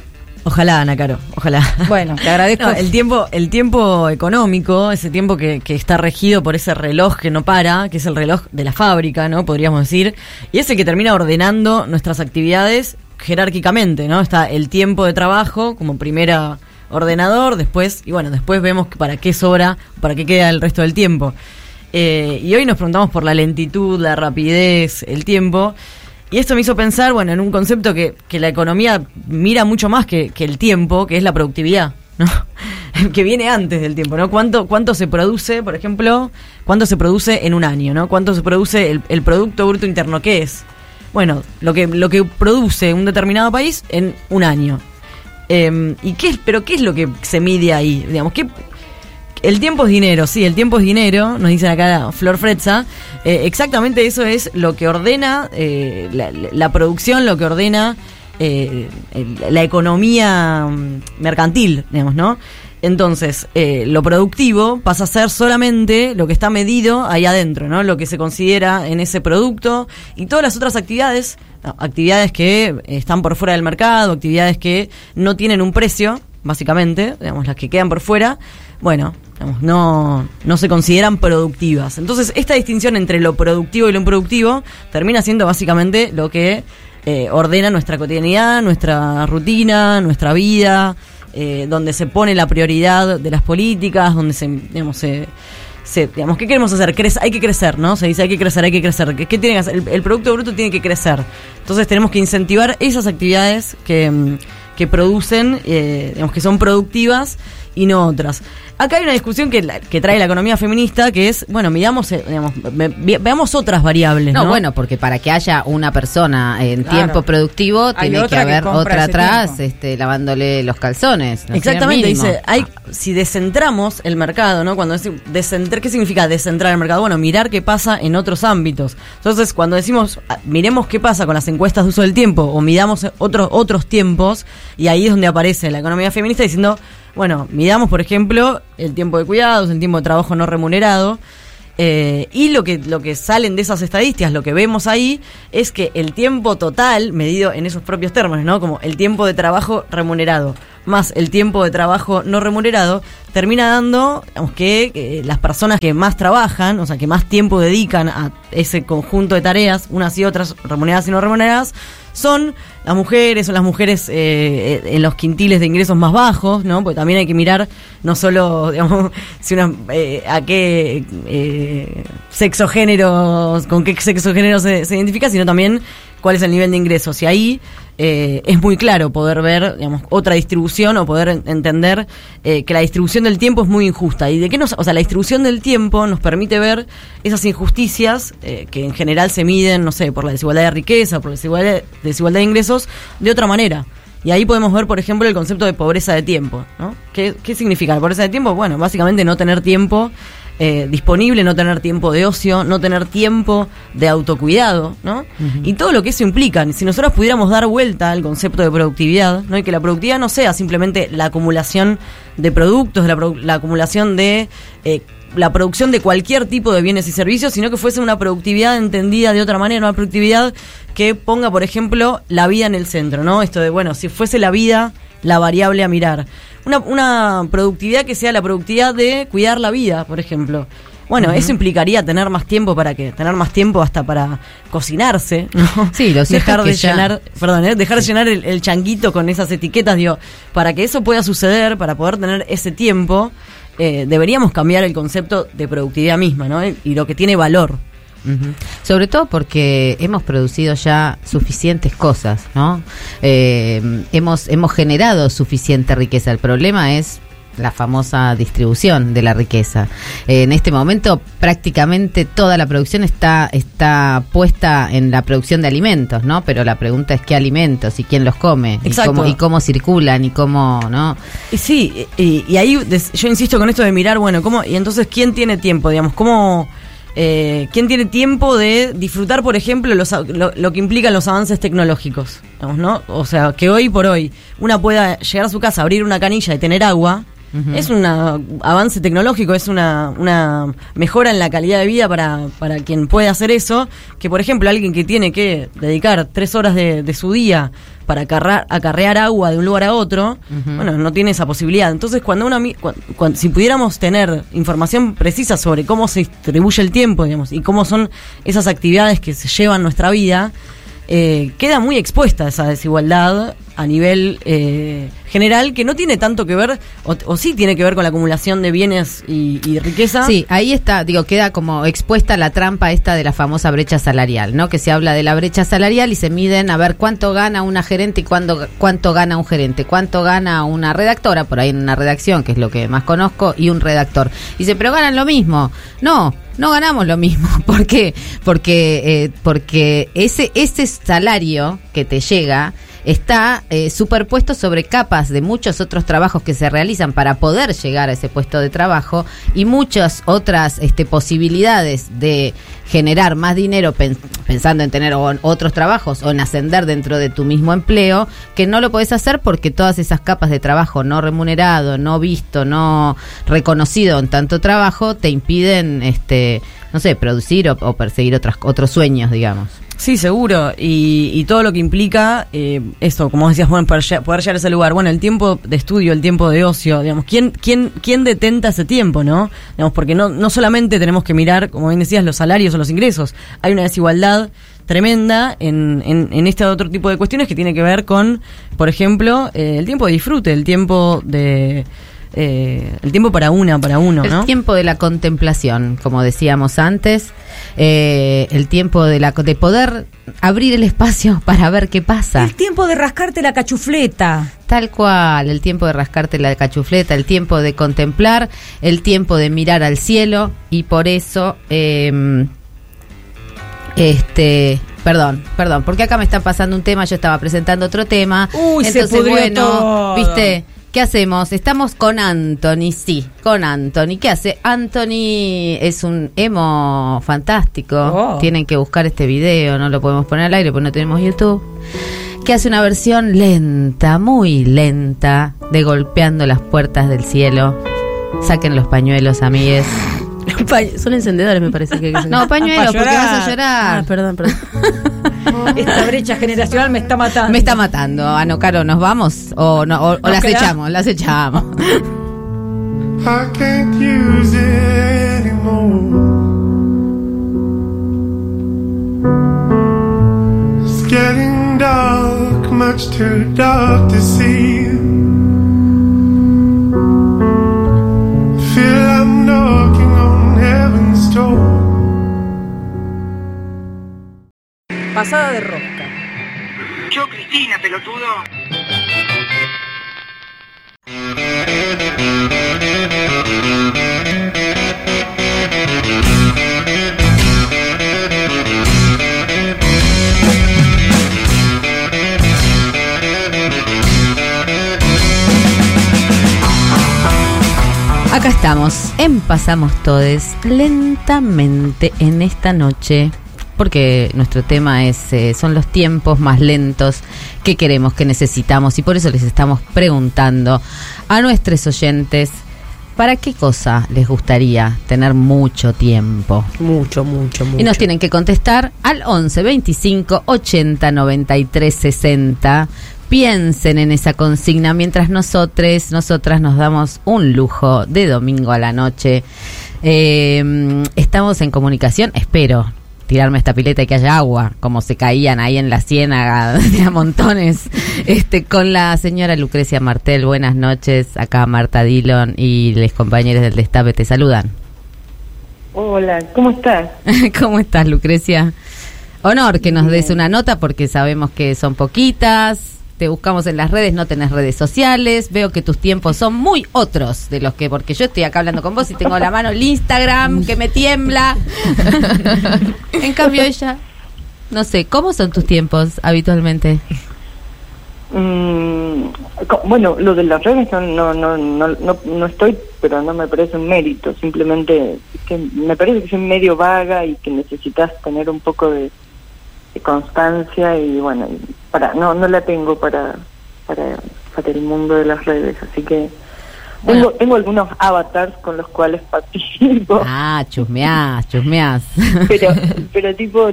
Ojalá, Ana Caro, ojalá. Bueno, te agradezco. No, el tiempo, el tiempo económico, ese tiempo que, que está regido por ese reloj que no para, que es el reloj de la fábrica, ¿no? Podríamos decir. Y es el que termina ordenando nuestras actividades jerárquicamente, ¿no? Está el tiempo de trabajo como primera ordenador, después, y bueno, después vemos para qué sobra, para qué queda el resto del tiempo. Eh, y hoy nos preguntamos por la lentitud, la rapidez, el tiempo. Y esto me hizo pensar, bueno, en un concepto que, que la economía mira mucho más que, que el tiempo, que es la productividad, ¿no? que viene antes del tiempo, ¿no? ¿Cuánto, cuánto se produce, por ejemplo, cuánto se produce en un año, ¿no? ¿Cuánto se produce el, el Producto Bruto Interno? ¿Qué es? Bueno, lo que, lo que produce un determinado país en un año. Eh, ¿Y qué pero qué es lo que se mide ahí? Digamos, ¿qué, el tiempo es dinero, sí, el tiempo es dinero, nos dicen acá Flor Fretza. Eh, exactamente eso es lo que ordena eh, la, producción, lo que ordena eh, la economía mm, mercantil, digamos, ¿no? Entonces, lo productivo pasa a ser solamente lo que está medido ahí adentro, ¿no? Lo que se considera en ese producto y todas las otras actividades, actividades que están por fuera del mercado, actividades que no tienen un precio, básicamente, digamos, las que quedan por fuera, bueno, no, no se consideran productivas. Entonces, esta distinción entre lo productivo y lo improductivo termina siendo básicamente lo que eh, ordena nuestra cotidianidad, nuestra rutina, nuestra vida, eh, donde se pone la prioridad de las políticas, donde se, digamos, se, se- digamos, ¿qué queremos hacer? Crece- hay que crecer, ¿no? Se dice hay que crecer, hay que crecer. ¿Qué, qué tiene que hacer? El, Producto Bruto tiene que crecer. Entonces tenemos que incentivar esas actividades que, mm, que producen, eh, digamos, que son productivas y no otras. Acá hay una discusión que, la- que trae la economía feminista, que es, bueno, miramos, eh, digamos, ve- ve- veamos otras variables, ¿no? No, bueno, porque para que haya una persona en Claro. tiempo productivo, Hay tiene que haber otra atrás, tiempo. este, lavándole los calzones. no Exactamente, dice, hay, Ah. si descentramos el mercado, ¿no? Cuando decimos descentrar, ¿qué significa descentrar el mercado? Bueno, mirar qué pasa en otros ámbitos. Entonces, cuando decimos, ah, miremos qué pasa con las encuestas de uso del tiempo o midamos otros otros tiempos, y ahí es donde aparece la economía feminista diciendo, bueno, midamos, por ejemplo, el tiempo de cuidados, el tiempo de trabajo no remunerado, eh, y lo que, lo que salen de esas estadísticas, lo que vemos ahí, es que el tiempo total, medido en esos propios términos, ¿no? Como el tiempo de trabajo remunerado más el tiempo de trabajo no remunerado, termina dando que, que las personas que más trabajan, o sea, que más tiempo dedican a ese conjunto de tareas, unas y otras, remuneradas y no remuneradas, son las mujeres, son las mujeres eh, en los quintiles de ingresos más bajos, ¿no? Porque también hay que mirar no solo, digamos, si una, eh, a qué eh, sexo género, con qué sexo género se, se identifica, sino también cuál es el nivel de ingresos. Y ahí eh, es muy claro poder ver, digamos, otra distribución o poder en- entender eh, que la distribución del tiempo es muy injusta. Y de qué nos, o sea, la distribución del tiempo nos permite ver esas injusticias eh, que en general se miden, no sé, por la desigualdad de riqueza, por la desigualdad, desigualdad de ingresos, de otra manera. Y ahí podemos ver, por ejemplo, el concepto de pobreza de tiempo. ¿no? ¿Qué, ¿Qué significa la pobreza de tiempo? Bueno, básicamente no tener tiempo eh, disponible, no tener tiempo de ocio, no tener tiempo de autocuidado, ¿no? Y todo lo que eso implica. Si nosotros pudiéramos dar vuelta al concepto de productividad, ¿no? Y que la productividad no sea simplemente la acumulación de productos, la, produ- la acumulación de eh, la producción de cualquier tipo de bienes y servicios, sino que fuese una productividad entendida de otra manera, una productividad que ponga, por ejemplo, la vida en el centro, ¿no? Esto de, bueno, si fuese la vida la variable a mirar. Una, una productividad que sea la productividad de cuidar la vida, por ejemplo. Bueno, eso implicaría tener más tiempo para qué? Tener más tiempo hasta para cocinarse, ¿no? Sí, lo cierto dejar es que de ya- llenar, perdón, ¿eh? dejar de llenar el, el changuito con esas etiquetas, digo, para que eso pueda suceder, para poder tener ese tiempo, eh, deberíamos cambiar el concepto de productividad misma, ¿no? Y lo que tiene valor. Sobre todo porque hemos producido ya suficientes cosas, ¿no? Eh, hemos, hemos generado suficiente riqueza. El problema es la famosa distribución de la riqueza. Eh, en este momento prácticamente toda la producción está, está puesta en la producción de alimentos, ¿no? Pero la pregunta es qué alimentos y quién los come y cómo, y cómo circulan y cómo, ¿no? Y sí, y, y ahí des- yo insisto con esto de mirar, bueno, ¿cómo? Y entonces, ¿quién tiene tiempo? Digamos, ¿cómo... eh, ¿Quién tiene tiempo de disfrutar, por ejemplo, los, lo, lo que implican los avances tecnológicos? ¿no? O sea, que hoy por hoy una pueda llegar a su casa, abrir una canilla y tener agua, es un avance tecnológico, es una, una mejora en la calidad de vida para, para quien puede hacer eso, que por ejemplo alguien que tiene que dedicar tres horas de, de su día para acarrar- acarrear agua de un lugar a otro, bueno, no tiene esa posibilidad. Entonces, cuando una mi- cuan- cuan- si pudiéramos tener información precisa sobre cómo se distribuye el tiempo, digamos, y cómo son esas actividades que se llevan nuestra vida, eh, queda muy expuesta esa desigualdad a nivel eh, general que no tiene tanto que ver, o, sí tiene que ver con la acumulación de bienes y, y riqueza. Sí, ahí está, digo, queda como expuesta la trampa esta de la famosa brecha salarial, ¿no? Que se habla de la brecha salarial y se miden a ver cuánto gana una gerente y cuánto, cuánto gana un gerente, cuánto gana una redactora, por ahí en una redacción, que es lo que más conozco, y un redactor. Dice, pero ganan lo mismo. No, no ganamos lo mismo. ¿Por qué? Porque, eh, porque ese, ese salario que te llega está eh, superpuesto sobre capas de muchos otros trabajos que se realizan para poder llegar a ese puesto de trabajo y muchas otras este, posibilidades de generar más dinero pen- pensando en tener otros trabajos o en ascender dentro de tu mismo empleo, que no lo puedes hacer porque todas esas capas de trabajo no remunerado, no visto, no reconocido en tanto trabajo, te impiden, este, no sé, producir o, o perseguir otras, otros sueños, digamos. Sí, seguro. Y, y todo lo que implica eh, esto, como decías, bueno, poder, lle- poder llegar a ese lugar. Bueno, el tiempo de estudio, el tiempo de ocio, digamos, ¿quién, quién, quién detenta ese tiempo, no? Digamos, porque no, no solamente tenemos que mirar, como bien decías, los salarios o los ingresos. Hay una desigualdad tremenda en, en, en este otro tipo de cuestiones que tiene que ver con, por ejemplo, eh, el tiempo de disfrute, el tiempo de... eh, el tiempo para una, para uno, El ¿no? tiempo de la contemplación, como decíamos antes, eh, el tiempo de, la, de poder abrir el espacio para ver qué pasa. El tiempo de rascarte la cachufleta. Tal cual, el tiempo de rascarte la cachufleta, el tiempo de contemplar, el tiempo de mirar al cielo y por eso, eh, este, perdón, perdón, porque acá me está pasando un tema, yo estaba presentando otro tema, Uy, se entonces pudrió bueno, todo. viste, ¿qué hacemos? Estamos con Anthony, sí, con Anthony, ¿qué hace? Anthony es un emo fantástico, Oh. tienen que buscar este video, no lo podemos poner al aire porque no tenemos YouTube que hace una versión lenta, muy lenta, de golpeando las puertas del cielo. Saquen los pañuelos, amigues. Son encendedores, me parece que. No, pañuelos, Pa' porque vas a llorar. Ah, perdón, perdón. Esta brecha generacional me está matando. Me está matando. Ano, Caro, ¿nos vamos? ¿O, no, o, o las queda- echamos? Las echamos. I can't use it anymore. It's getting dark, much too dark to see. Feel I'm on Pasada de rosca. Yo, Cristina, pelotudo. Acá estamos, en Pasamos Todes, lentamente en esta noche, porque nuestro tema es eh, son los tiempos más lentos que queremos, que necesitamos, y por eso les estamos preguntando a nuestros oyentes, ¿para qué cosa les gustaría tener mucho tiempo? Mucho, mucho, mucho. Y nos tienen que contestar al 11 25 80 93 60. Piensen en esa consigna mientras nosotros, nosotras nos damos un lujo de domingo a la noche. Eh, estamos en comunicación, espero tirarme esta pileta y que haya agua, como se caían ahí en la ciénaga de a montones, este, con la señora Lucrecia Martel. Buenas noches, acá Marta Dillon y los compañeros del Destape te saludan. Hola, ¿cómo estás? ¿Cómo estás, Lucrecia? Honor que nos des una nota porque sabemos que son poquitas. Te buscamos en las redes, no tenés redes sociales. Veo que tus tiempos son muy otros de los que, porque yo estoy acá hablando con vos y tengo la mano el Instagram que me tiembla. en cambio, ella, no sé, ¿cómo son tus tiempos habitualmente? Mm, bueno, lo de las redes no, no, no, no, no, estoy, pero no me parece un mérito. Simplemente es que me parece que soy medio vaga y que necesitas tener un poco de constancia y bueno, para no no la tengo para, para para el mundo de las redes, así que tengo, tengo algunos avatars con los cuales participo. Ah, chusmeás, chusmeás. pero pero tipo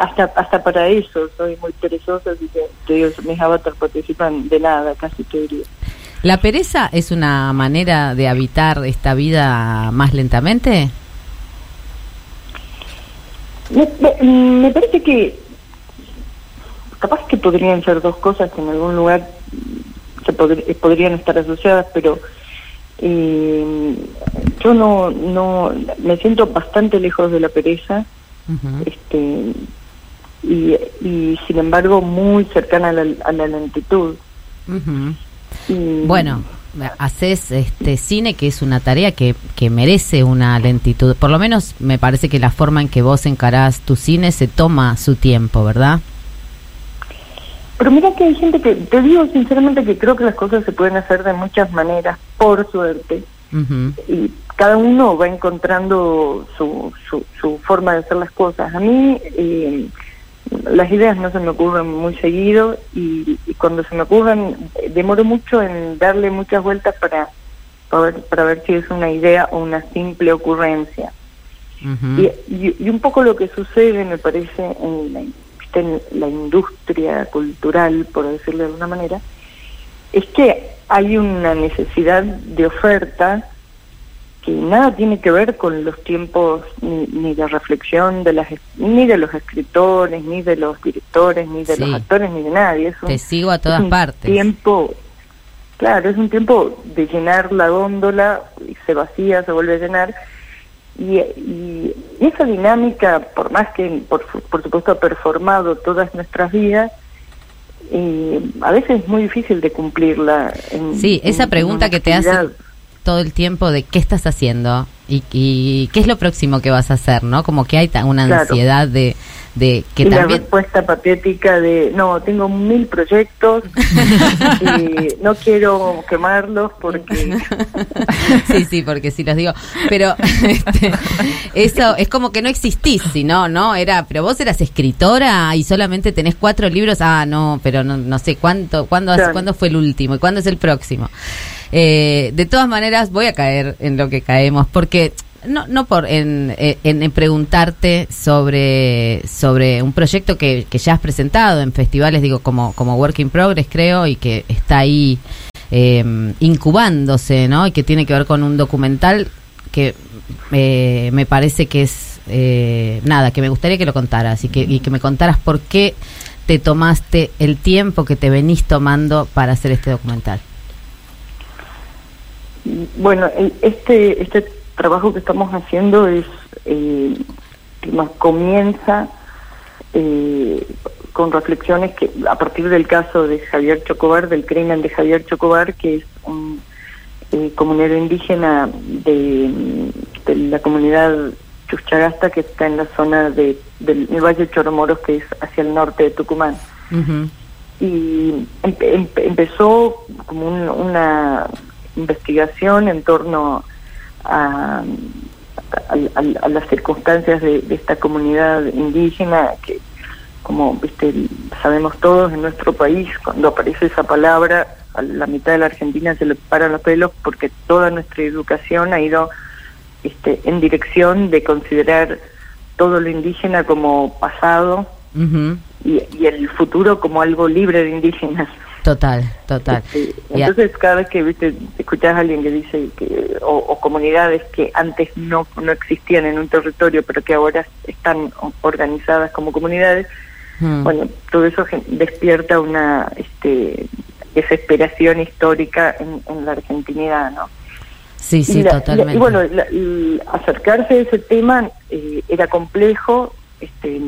hasta hasta para eso soy muy perezosa así que te digo mis avatars participan de nada casi te diría ¿La pereza es una manera de habitar esta vida más lentamente? Me, me- parece que capaz que podrían ser dos cosas que en algún lugar se eh, podrían estar asociadas, pero eh, yo no, no, me siento bastante lejos de la pereza, este, y, y sin embargo muy cercana a la, a la lentitud. Y- Bueno, haces este cine que es una tarea que, que merece una lentitud. Por lo menos me parece que la forma en que vos encarás tu cine se toma su tiempo, ¿verdad? Pero mira que hay gente que, te digo sinceramente que creo que las cosas se pueden hacer de muchas maneras, por suerte, Ujú. y cada uno va encontrando su, su, su forma de hacer las cosas. A mí eh, las ideas no se me ocurren muy seguido y, y cuando se me ocurren eh, demoro mucho en darle muchas vueltas para, para, ver, para ver si es una idea o una simple ocurrencia. Y, y- y un poco lo que sucede, me parece, en la, viste, en la industria cultural, por decirlo de alguna manera, es que hay una necesidad de oferta que nada tiene que ver con los tiempos ni, ni de reflexión de las es- ni de los escritores ni de los directores ni de Sí. los actores ni de nadie es un, Te sigo a es todas un partes. tiempo claro es un tiempo de llenar la góndola y se vacía se vuelve a llenar y, y esa dinámica por más que por, por supuesto ha performado todas nuestras vidas eh, a veces es muy difícil de cumplirla en- Sí, esa en- pregunta que te hace. Todo el tiempo de qué estás haciendo y, y qué es lo próximo que vas a hacer, ¿no? Como que hay una Claro. ansiedad de, de que y la también... respuesta patética de no tengo mil proyectos y no quiero quemarlos porque sí, sí, porque sí los digo. Pero este, eso es como que no existís, si no, ¿no? Era, pero vos eras escritora y solamente tenés cuatro libros. Ah, no, pero no, no sé cuánto, cuándo, hace- cuándo fue el último y cuándo es el próximo. Eh, de todas maneras, voy a caer en lo que caemos, porque no, no por en, eh, en, en preguntarte sobre, sobre un proyecto que, que ya has presentado en festivales, digo, como, como Work in Progress, creo, y que está ahí eh, incubándose, ¿no? Y que tiene que ver con un documental que eh, me parece que es eh, nada, que me gustaría que lo contaras y que, y que me contaras por qué te tomaste el tiempo que te venís tomando para hacer este documental. Bueno este este trabajo que estamos haciendo es eh, digamos, comienza eh, con reflexiones que a partir del caso de Javier Chocobar del crimen de Javier Chocobar que es un eh, comunero indígena de, de la comunidad Chuchagasta que está en la zona de, del el Valle de Choromoros que es hacia el norte de Tucumán. Y empe- empe- empezó como un- una investigación en torno a, a- a- a las circunstancias de, de esta comunidad indígena que como viste sabemos todos en nuestro país cuando aparece esa palabra a la mitad de la Argentina se le paran los pelos porque toda nuestra educación ha ido este, en dirección de considerar todo lo indígena como pasado y el futuro como algo libre de indígenas. Total, total. Entonces cada vez que viste escuchás a alguien que dice que o, o comunidades que antes no no existían en un territorio pero que ahora están organizadas como comunidades, Mm. bueno todo eso despierta una este desesperación histórica en, en la argentinidad, ¿no? Sí, sí, y la- totalmente. la- y bueno, la- acercarse a ese tema eh, era complejo, este,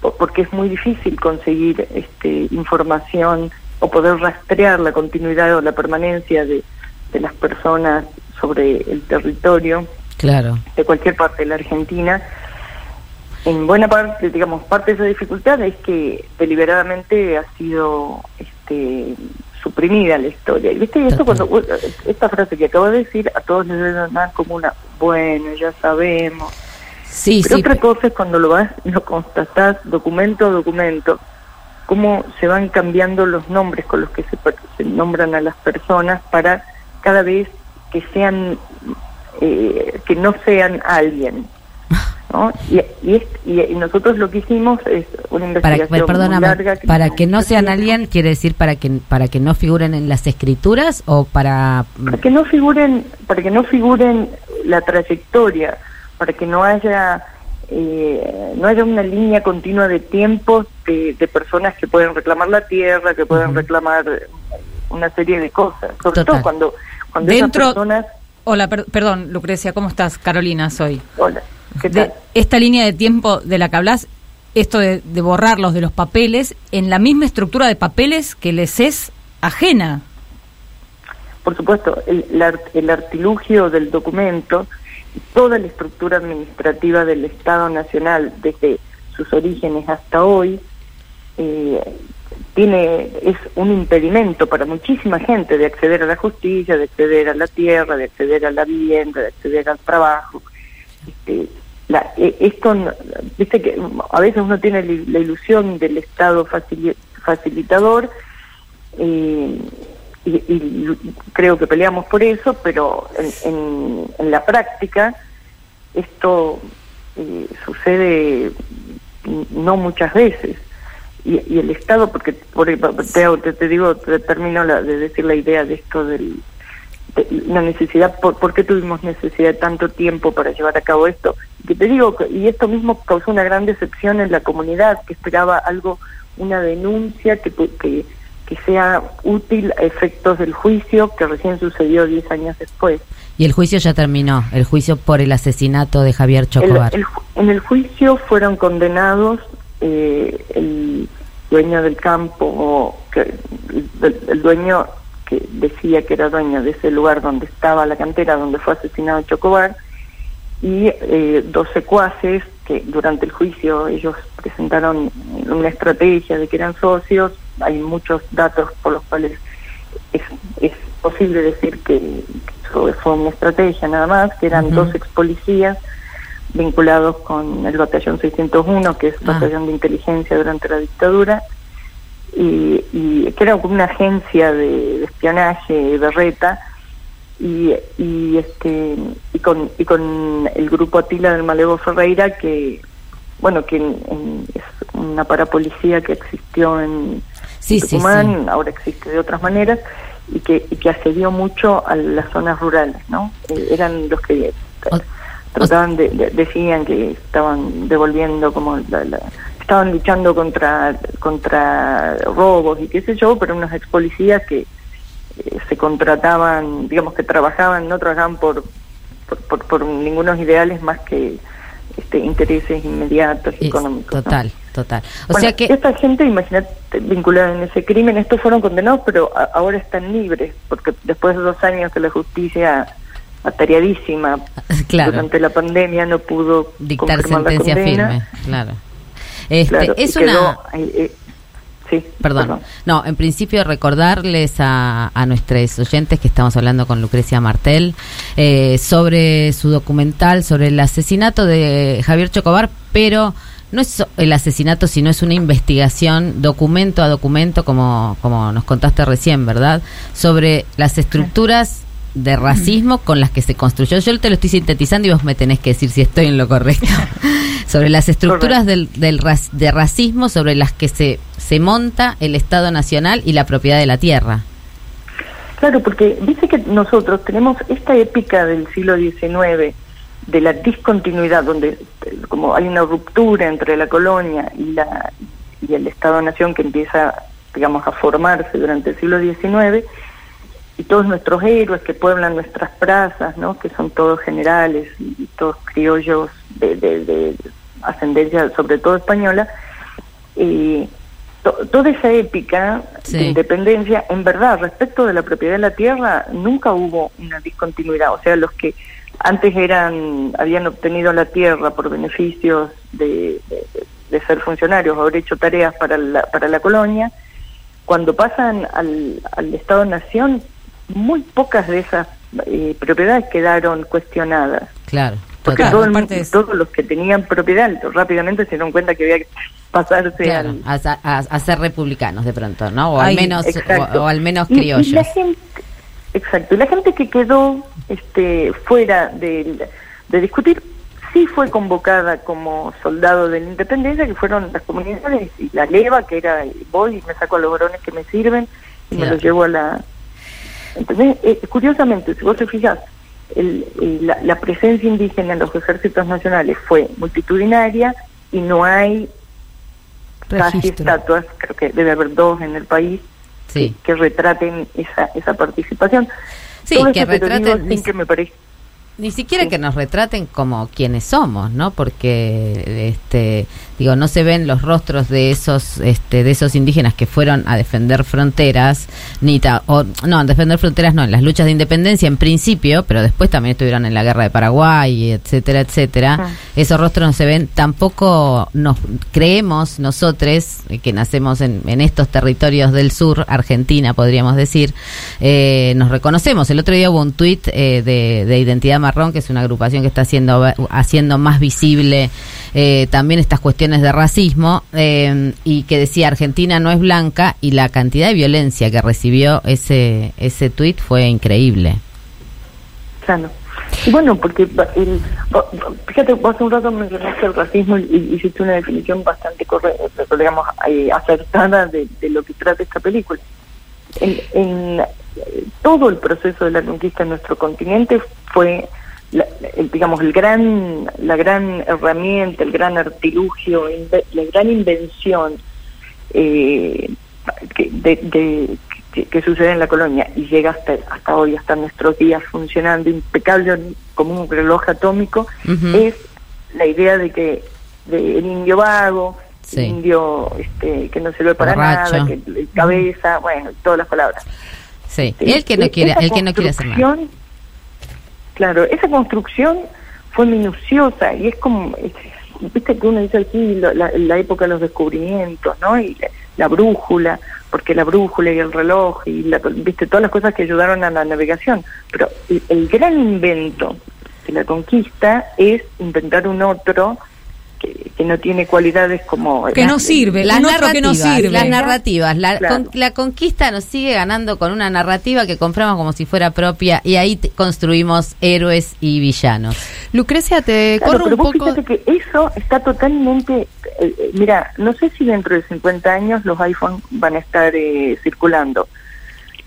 po- porque es muy difícil conseguir este, información o poder rastrear la continuidad o la permanencia de, de las personas sobre el territorio Claro. de cualquier parte de la Argentina. En buena parte, digamos, parte de esa dificultad es que deliberadamente ha sido este, suprimida la historia. Y viste, y esto cuando esta frase que acabo de decir a todos les debe sonar como una, bueno, ya sabemos. Sí, Pero sí. otra cosa es cuando lo vas, lo constatás documento a documento, cómo se van cambiando los nombres con los que se, nombran a las personas para cada vez que sean, eh, que no sean alguien. ¿no? Y, y, y- nosotros lo que hicimos es una Para, investigación muy perdóname, larga. para que no sean alguien, quiere decir para que para que no figuren en las escrituras o para para que no figuren para que no figuren la trayectoria para que no haya eh, no haya una línea continua de tiempos de, de personas que pueden reclamar la tierra, que pueden reclamar una serie de cosas, sobre Total. todo cuando, cuando esas Dentro, personas... hola, per- perdón, Lucrecia, ¿cómo estás? Carolina, soy. Hola, ¿qué De tal? esta línea de tiempo de la que hablas, esto de, de borrarlos de los papeles, en la misma estructura de papeles que les es ajena. Por supuesto, el, el artilugio del documento, toda la estructura administrativa del Estado Nacional, desde sus orígenes hasta hoy, eh, tiene es un impedimento para muchísima gente de acceder a la justicia, de acceder a la tierra, de acceder a la vivienda, de acceder al trabajo. Este, eh, esto, viste que a veces uno tiene la ilusión del Estado facili- facilitador eh, y, y creo que peleamos por eso, pero en, en- la práctica esto eh, sucede no muchas veces. Y, y el Estado, porque por, te, te- digo, te termino la- de decir la idea de esto del de la necesidad, por, ¿por qué tuvimos necesidad de tanto tiempo para llevar a cabo esto? Que te digo, y esto mismo causó una gran decepción en la comunidad, que esperaba algo, una denuncia que, que, que sea útil a efectos del juicio que recién sucedió 10 años después. Y el juicio ya terminó, el juicio por el asesinato de Javier El- Chocobar. el ju- en el juicio fueron condenados eh, el dueño del campo, que, el, el dueño que decía que era dueño de ese lugar donde estaba la cantera, donde fue asesinado Chocobar, y eh, dos secuaces que durante el juicio ellos presentaron una estrategia de que eran socios. Hay muchos datos por los cuales es, es posible decir que eso fue una estrategia nada más, que eran dos ex policías vinculados con el batallón 601, que es Ah. batallón de inteligencia durante la dictadura, y, y que era como una agencia de, de espionaje berreta, y, y este y con y con el grupo Atila del Malevo Ferreira que bueno que en- en- es una parapolicía que existió en Sí, sí, Tucumán ahora existe de otras maneras y que y que asedió mucho a las zonas rurales no Eh, eran los que O- trataban de, de- decían que estaban devolviendo como la, la- estaban luchando contra contra robos y qué sé yo pero unos ex policías que eh, se contrataban, digamos que trabajaban, no trabajaban por, por, por, por ningunos ideales más que este, intereses inmediatos Es- económicos. ¿no? Total. O Bueno, sea que esta gente, imagínate, vinculada en ese crimen, estos fueron condenados, pero a- ahora están libres, porque después de dos años que la justicia atareadísima Claro. durante la pandemia no pudo dictar sentencia condena. firme, claro. Este, Claro, es una quedó, eh, eh, sí, Perdón. No, en principio recordarles a, a nuestros oyentes que estamos hablando con Lucrecia Martel eh, sobre su documental, sobre el asesinato de Javier Chocobar, pero no es el asesinato, sino es una investigación documento a documento, como, como nos contaste recién, ¿verdad? Sobre las estructuras de racismo con las que se construyó. Yo te lo estoy sintetizando y vos me tenés que decir si estoy en lo correcto. sobre las estructuras del, del de racismo sobre las que se, se monta el Estado Nacional y la propiedad de la tierra. Claro, porque dice que nosotros tenemos esta épica del siglo XIX de la discontinuidad, donde eh, como hay una ruptura entre la colonia y la y el Estado-Nación que empieza, digamos, a formarse durante el siglo XIX, y todos nuestros héroes que pueblan nuestras plazas, ¿no? que son todos generales y, y todos criollos de, de- de ascendencia sobre todo española, eh, to- toda esa épica Sí. de independencia, en verdad, respecto de la propiedad de la tierra, nunca hubo una discontinuidad. O sea, los que antes eran habían obtenido la tierra por beneficios de, de- de ser funcionarios, haber hecho tareas para la, para la colonia, cuando pasan al, al Estado-Nación, muy pocas de esas eh, propiedades quedaron cuestionadas. Claro. Porque todo el- es- todos los que tenían propiedad rápidamente se dieron cuenta que había que pasarse Claro, al, a, a- a ser republicanos de pronto, ¿no? O al menos, o, o al menos Y- y criollos. la gente, exacto. Y la gente que quedó este, fuera del- de, discutir sí fue convocada como soldado de la independencia, que fueron las comunidades y la leva, que era voy y me saco a los varones que me sirven y me los llevo a la. ¿Entendés? Eh, curiosamente, si vos te fijas, el- el- la, la presencia indígena en los ejércitos nacionales fue multitudinaria y no hay casi Registro. estatuas, creo que debe haber dos en el país, Sí. que retraten esa, esa participación. Sí, Todo que retraten- sin que me parezca Ni siquiera que nos retraten como quienes somos, ¿no? Porque, este, digo, no se ven los rostros de esos, este, de esos indígenas que fueron a defender fronteras, ni ta- o, no, a defender fronteras no, en las luchas de independencia en principio, pero después también estuvieron en la guerra de Paraguay, etcétera, etcétera. Ah. Esos rostros no se ven. Tampoco nos creemos nosotros eh, que nacemos en, en estos territorios del sur, Argentina, podríamos decir, eh, nos reconocemos. El otro día hubo un tuit eh, de, de Identidad Marrón, que es una agrupación que está haciendo, haciendo más visible eh, también estas cuestiones de racismo, eh, y que decía Argentina no es blanca, y la cantidad de violencia que recibió ese, ese tuit fue increíble. Bueno, porque fíjate, hace un rato mencionaste el racismo y, hiciste una definición bastante correcta, digamos, eh, acertada de lo que trata esta película. En, en, todo el proceso de la conquista en nuestro continente fue, la- el, digamos, el gran, la gran herramienta, el gran artilugio, inve- la gran invención eh, que, de, de- que, que sucede en la colonia y llega hasta, hasta hoy, hasta nuestros días funcionando impecable como un reloj atómico, es la idea de que de el indio vago, Sí. indio este, que no sirve para Borracho. nada, que el cabeza, bueno, todas las palabras. Sí, el que no E- quiere, el que no quiere hacer nada. Claro, esa construcción fue minuciosa y es como, viste que uno dice aquí la, la- la época de los descubrimientos, ¿no? Y la, la brújula, porque la brújula y el reloj y la, viste todas las cosas que ayudaron a la navegación, pero el, el gran invento de la conquista es inventar un otro que, que no tiene cualidades como Que no sirve, Las otro que no narrativas, sirve. las narrativas. La, Claro. con- la conquista nos sigue ganando con una narrativa que compramos como si fuera propia y ahí construimos héroes y villanos. Lucrecia, te Claro, corro pero un vos poco. fíjate que eso está totalmente... eh, eh, mira, no sé si dentro de 50 años los iPhone van a estar eh, circulando,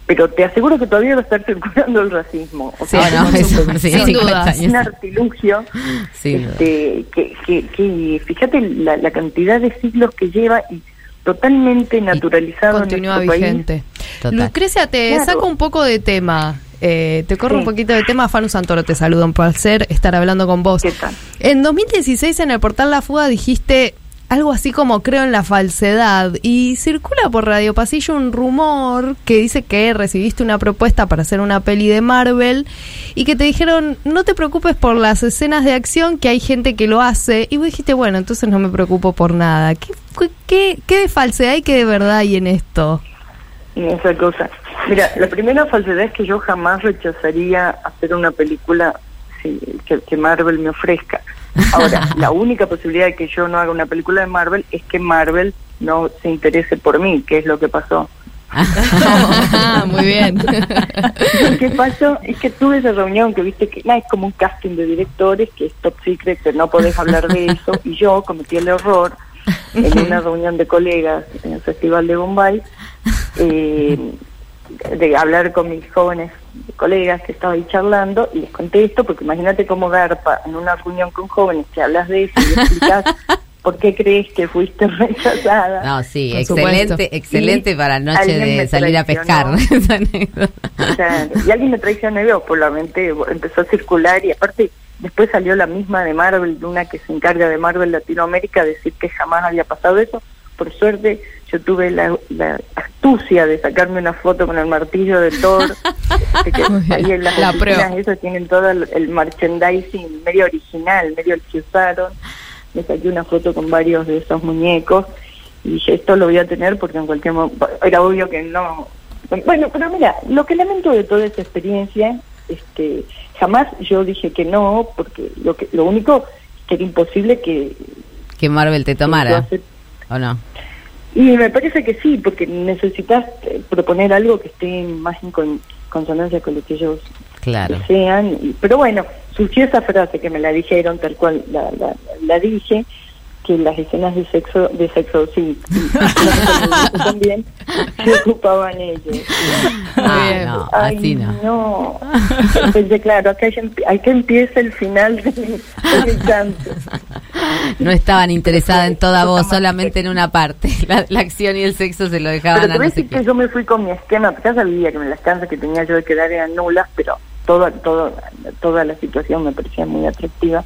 pero te aseguro que todavía va a estar circulando el racismo. O Sí, sea, no, es eso, un- sí, Sin 50 dudas. años. un artilugio duda. este, que, que, que, fíjate la, la cantidad de siglos que lleva y totalmente naturalizado en Continúa país. vigente. Total. Lucrecia, te Claro. saco un poco de tema. Eh, te corro Sí. un poquito de tema. Fanu Santoro te saluda, un placer estar hablando con vos. ¿Qué tal? En 2016 en el portal La Fuga dijiste algo así como creo en la falsedad y circula por Radio Pasillo un rumor que dice que recibiste una propuesta para hacer una peli de Marvel y que te dijeron no te preocupes por las escenas de acción que hay gente que lo hace y vos dijiste bueno entonces no me preocupo por nada. ¿Qué, qué, qué de falsedad y qué de verdad hay en esto? esa cosa. Mira, la primera falsedad es que yo jamás rechazaría hacer una película que Marvel me ofrezca. Ahora, la única posibilidad de que yo no haga una película de Marvel es que Marvel no se interese por mí, que es lo que pasó. Muy bien. Lo que pasó es que tuve esa reunión que viste que nah, es como un casting de directores que es top secret, que no podés hablar de eso, y yo cometí el error en una reunión de colegas en el Festival de Bombay eh, de hablar con mis jóvenes colegas que estaba ahí charlando y les conté esto porque imagínate cómo garpa en una reunión con jóvenes que hablas de eso y le explicas por qué crees que fuiste rechazada. No, sí, Por excelente, supuesto. excelente Y para noche de salir a pescar. O sea, y alguien me traicionó y por la mente empezó a circular y aparte después salió la misma de Marvel, de una que se encarga de Marvel Latinoamérica, a decir que jamás había pasado eso. Por suerte yo tuve la, la astucia de sacarme una foto con el martillo de Thor. Este, que ahí en las La oficinas, tienen todo el, el merchandising medio original, medio el que usaron. Me saqué una foto con varios de esos muñecos y dije, esto lo voy a tener porque en cualquier momento, era obvio que no. Bueno, pero mira, lo que lamento de toda esa experiencia, este, jamás yo dije que no, porque lo que lo único que era imposible que, Que Marvel te que tomara, acepte- ¿o no? y me parece que sí, porque necesitas eh, proponer algo que esté más en con- consonancia con lo que ellos Claro. desean. pero bueno, surgió esa frase que me la dijeron tal cual la, la, la dije, que las escenas de sexo, de sexo sí, también se ocupaban ellos. Ah, no, Ay, así no. no. Pensé, claro, acá, empie- acá empieza el final de de canto. no estaban interesadas en toda voz, solamente en una parte. La, la acción y el sexo se lo dejaban Pero a no sé qué. que yo me fui con mi esquema, ya sabía que las chances que tenía yo de quedar eran nulas, pero toda, toda, toda la situación me parecía muy atractiva.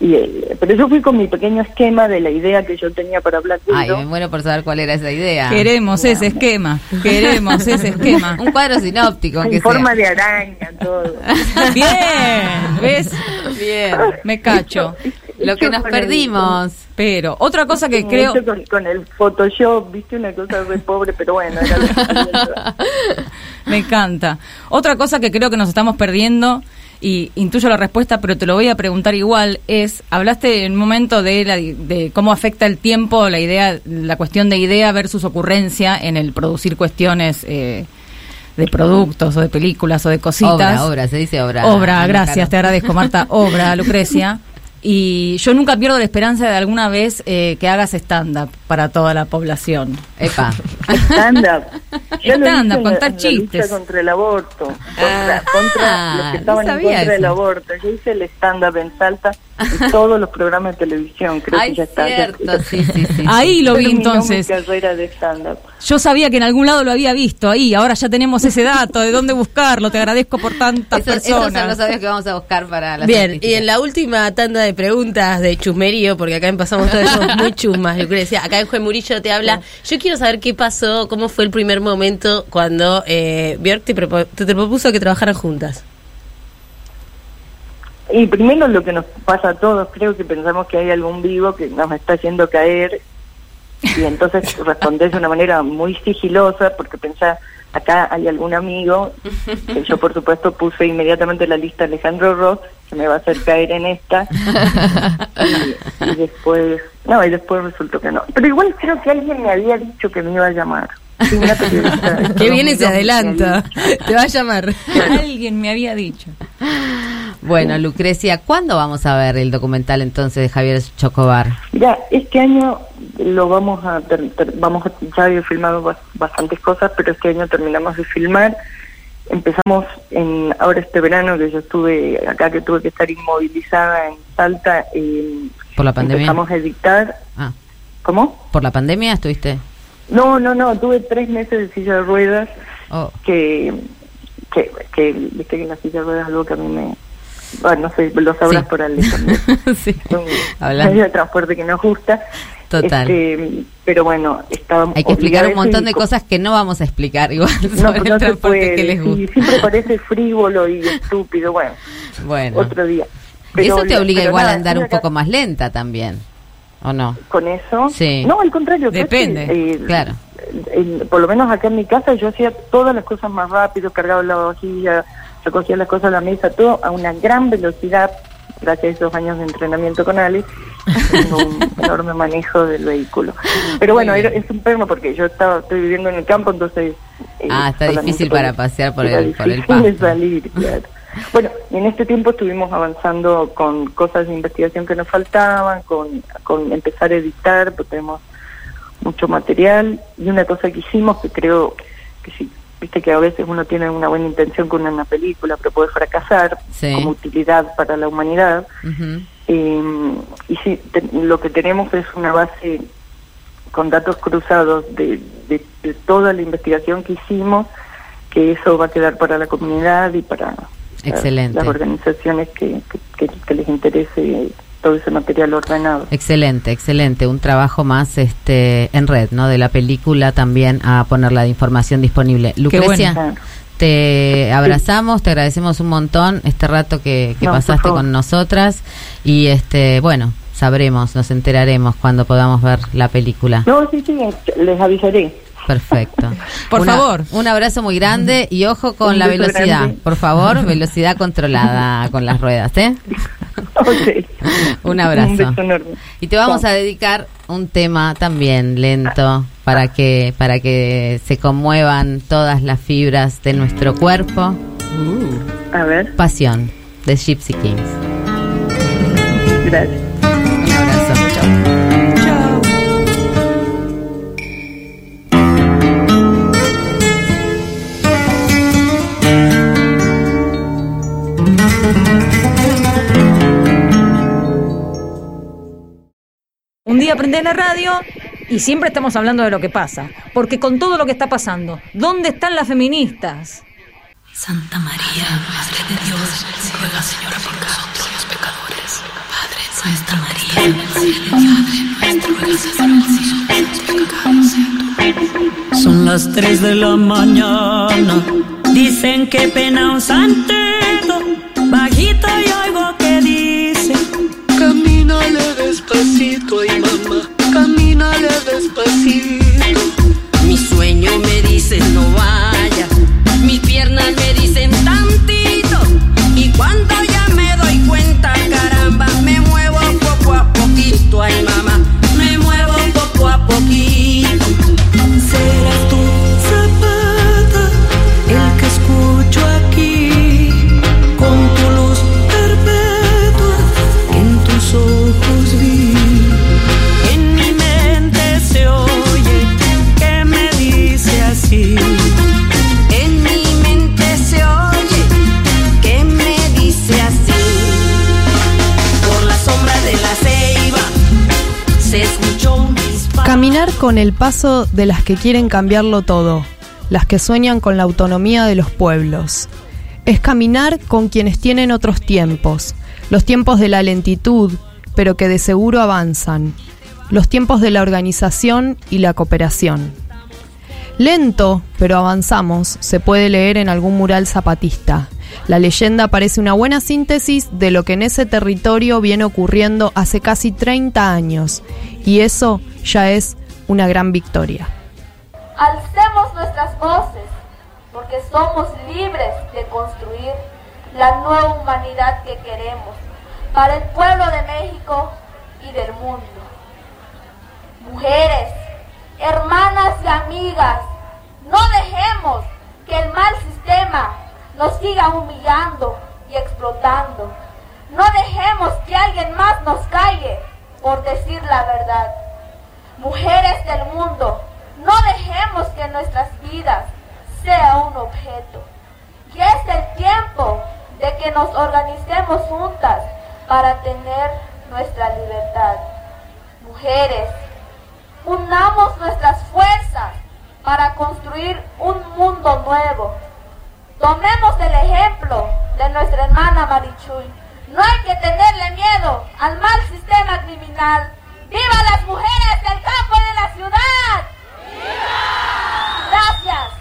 Y, eh, pero yo fui con mi pequeño esquema de la idea que yo tenía para Black Ay, Widow. me muero por saber cuál era esa idea. Queremos ese esquema. Queremos ese esquema. Un cuadro sinóptico, en forma sea. de araña, todo. Bien, ¿ves? Bien. Me cacho. Lo que nos con el- perdimos. Pero otra cosa que creo... Con, con el Photoshop, viste una cosa re pobre, pero bueno, era lo que había. Me encanta. Otra cosa que creo que nos estamos perdiendo, y intuyo la respuesta, pero te lo voy a preguntar igual, es, hablaste en un momento de, la- de cómo afecta el tiempo, la idea, la cuestión de idea versus ocurrencia en el producir cuestiones eh, de productos o de películas o de cositas. Obra, obra, se dice obra. Obra, gracias, te agradezco, Marta. Obra, Lucrecia. Y yo nunca pierdo la esperanza de alguna vez eh, que hagas stand-up para toda la población. Epa. Stand-up. Stand-up, en contar en la chistes. contra el aborto. Contra, Ah, contra los no que estaban en sabía contra del eso. aborto. Yo hice el stand-up en Salta en todos los programas de televisión. Creo Ay, que ya está. ya- cierto, sí, sí, sí. Ahí lo vi entonces. mi carrera de stand-up. Yo sabía que en algún lado lo había visto ahí, ahora ya tenemos ese dato de dónde buscarlo. Te agradezco por tantas Eso- esos son personas. los audios que vamos a buscar para la Bien, y en la última tanda de preguntas de chusmerío, porque acá empezamos todos somos muy chusmas, Lucrecia, acá en Juan Murillo te habla. Yo quiero saber qué pasó, cómo fue el primer momento cuando eh, Björk te, propo- te, te propuso que trabajaran juntas. Y primero lo que nos pasa a todos, creo que pensamos que hay algún vivo que nos está haciendo caer y entonces respondés de una manera muy sigilosa porque pensás, acá hay algún amigo, que yo por supuesto puse inmediatamente la lista Alejandro Ross, que me va a hacer caer en esta, y, y después, no, y después resultó que no. Pero igual creo que alguien me había dicho que me iba a llamar. Sí, una periodista de Que viene y se adelanta. Te va a llamar. Alguien me había dicho. Bueno, Lucrecia, ¿cuándo vamos a ver el documental entonces de Javier Chocobar? Mira, este año lo vamos a ter- ter- vamos a, ya he filmado bas- bastantes cosas, pero este año terminamos de filmar. Empezamos en ahora este verano que yo estuve acá que tuve que estar inmovilizada en Salta y ¿Por la pandemia? empezamos a editar. Ah, ¿Cómo? ¿por la pandemia estuviste? No, no, no, tuve tres meses de silla de ruedas Oh, que que, que viste que la silla de ruedas es algo que a mí me bueno, no sé, lo sabrás Sí. por Ale también. sí. Medio de transporte que nos gusta. Total. Este, pero bueno, estábamos Hay que explicar un montón y de co- cosas que no vamos a explicar igual No, sobre el transporte puede. que les gusta. siempre parece frívolo y estúpido. Bueno, Bueno. otro día. Y Pero eso te obliga igual a andar un poco más lenta también, ¿o no? Con eso. Sí. No, al contrario. Depende, eh, claro. en- por lo menos acá en mi casa yo hacía todas las cosas más rápido, cargaba la vajilla, recogía las cosas a la mesa, todo a una gran velocidad, gracias a esos años de entrenamiento con Ale, tengo un enorme manejo del vehículo. Pero bueno, era, es un perno porque yo estaba estoy viviendo en el campo, entonces... eh, Ah, está difícil para pasear por el- por el pasto. salir, claro. Bueno, en este tiempo estuvimos avanzando con cosas de investigación que nos faltaban, con, con empezar a editar, porque tenemos mucho material. Y una cosa que hicimos, que creo que sí, viste que a veces uno tiene una buena intención con una película, pero puede fracasar Sí. como utilidad para la humanidad. Eh, y sí, te- lo que tenemos es una base con datos cruzados de, de- de toda la investigación que hicimos, que eso va a quedar para la comunidad y para Excelente. las organizaciones que, que- que- que les interese todo ese material ordenado. Excelente, excelente. Un trabajo más este en red, ¿no? De la película también a ponerla de información disponible. Lucrecia, te abrazamos, te agradecemos un montón este rato que, que No, pasaste con nosotras y este, bueno, sabremos, nos enteraremos cuando podamos ver la película. No, sí, sí, les avisaré. Perfecto. Por Una- favor. Un abrazo muy grande y ojo con Un la velocidad. grande. Por favor, velocidad controlada con las ruedas, ¿eh? Ok. Un abrazo. Un. Y te vamos a dedicar un tema también lento para que para que se conmuevan todas las fibras de nuestro cuerpo. A ver, Pasión de Gypsy Kings. gracias. Día prendés la radio y siempre estamos hablando de lo que pasa. Porque con todo lo que está pasando, ¿dónde están las feministas? Santa María, Madre de Dios, ruega Señora por nosotros los pecadores. Padre Santa María, Madre de Dios, ruega Señor Son las 3 de la mañana. Dicen que pena un santeto. Bajito y oigo que dice: Camínale despacito, ay mamá, camínale despacito. Mi sueño me dice no vaya, Caminar con el paso de las que quieren cambiarlo todo, las que sueñan con la autonomía de los pueblos. Es caminar con quienes tienen otros tiempos, los tiempos de la lentitud, pero que de seguro avanzan, los tiempos de la organización y la cooperación. Lento, pero avanzamos, se puede leer en algún mural zapatista. La leyenda parece una buena síntesis de lo que en ese territorio viene ocurriendo hace casi 30 años, y eso ya es una gran victoria. Alcemos nuestras voces, porque somos libres de construir la nueva humanidad que queremos para el pueblo de México y del mundo. Mujeres, hermanas y amigas, no dejemos que el mal sistema nos siga humillando y explotando. No dejemos que alguien más nos calle por decir la verdad. Mujeres del mundo, no dejemos que nuestras vidas sea un objeto. Y es el tiempo de que nos organicemos juntas para tener nuestra libertad. Mujeres, unamos nuestras fuerzas para construir un mundo nuevo. Tomemos el ejemplo de nuestra hermana Marichuy. No hay que tenerle miedo al mal sistema criminal. ¡Viva las mujeres del campo y de la ciudad! Gracias.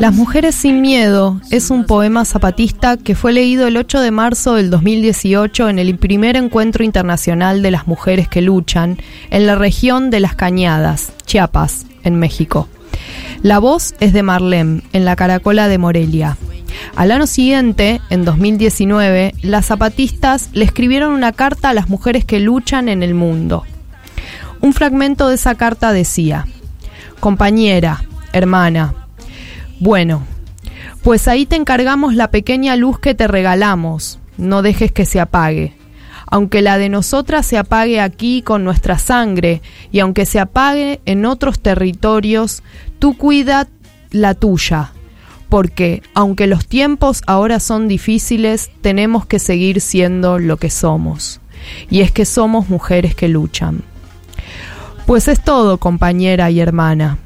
Las mujeres sin miedo es un poema zapatista que fue leído el 8 de marzo del 2018 en el primer encuentro internacional de las mujeres que luchan en la región de Las Cañadas, Chiapas, en México. La voz es de Marlem, en la Caracola de Morelia. Al año siguiente, en 2019, las zapatistas le escribieron una carta a las mujeres que luchan en el mundo. Un fragmento de esa carta decía, Compañera, hermana, bueno, pues ahí te encargamos la pequeña luz que te regalamos, no dejes que se apague. Aunque la de nosotras se apague aquí con nuestra sangre y aunque se apague en otros territorios, tú cuida la tuya, porque aunque los tiempos ahora son difíciles, tenemos que seguir siendo lo que somos. Y es que somos mujeres que luchan. Pues es todo, compañera y hermana.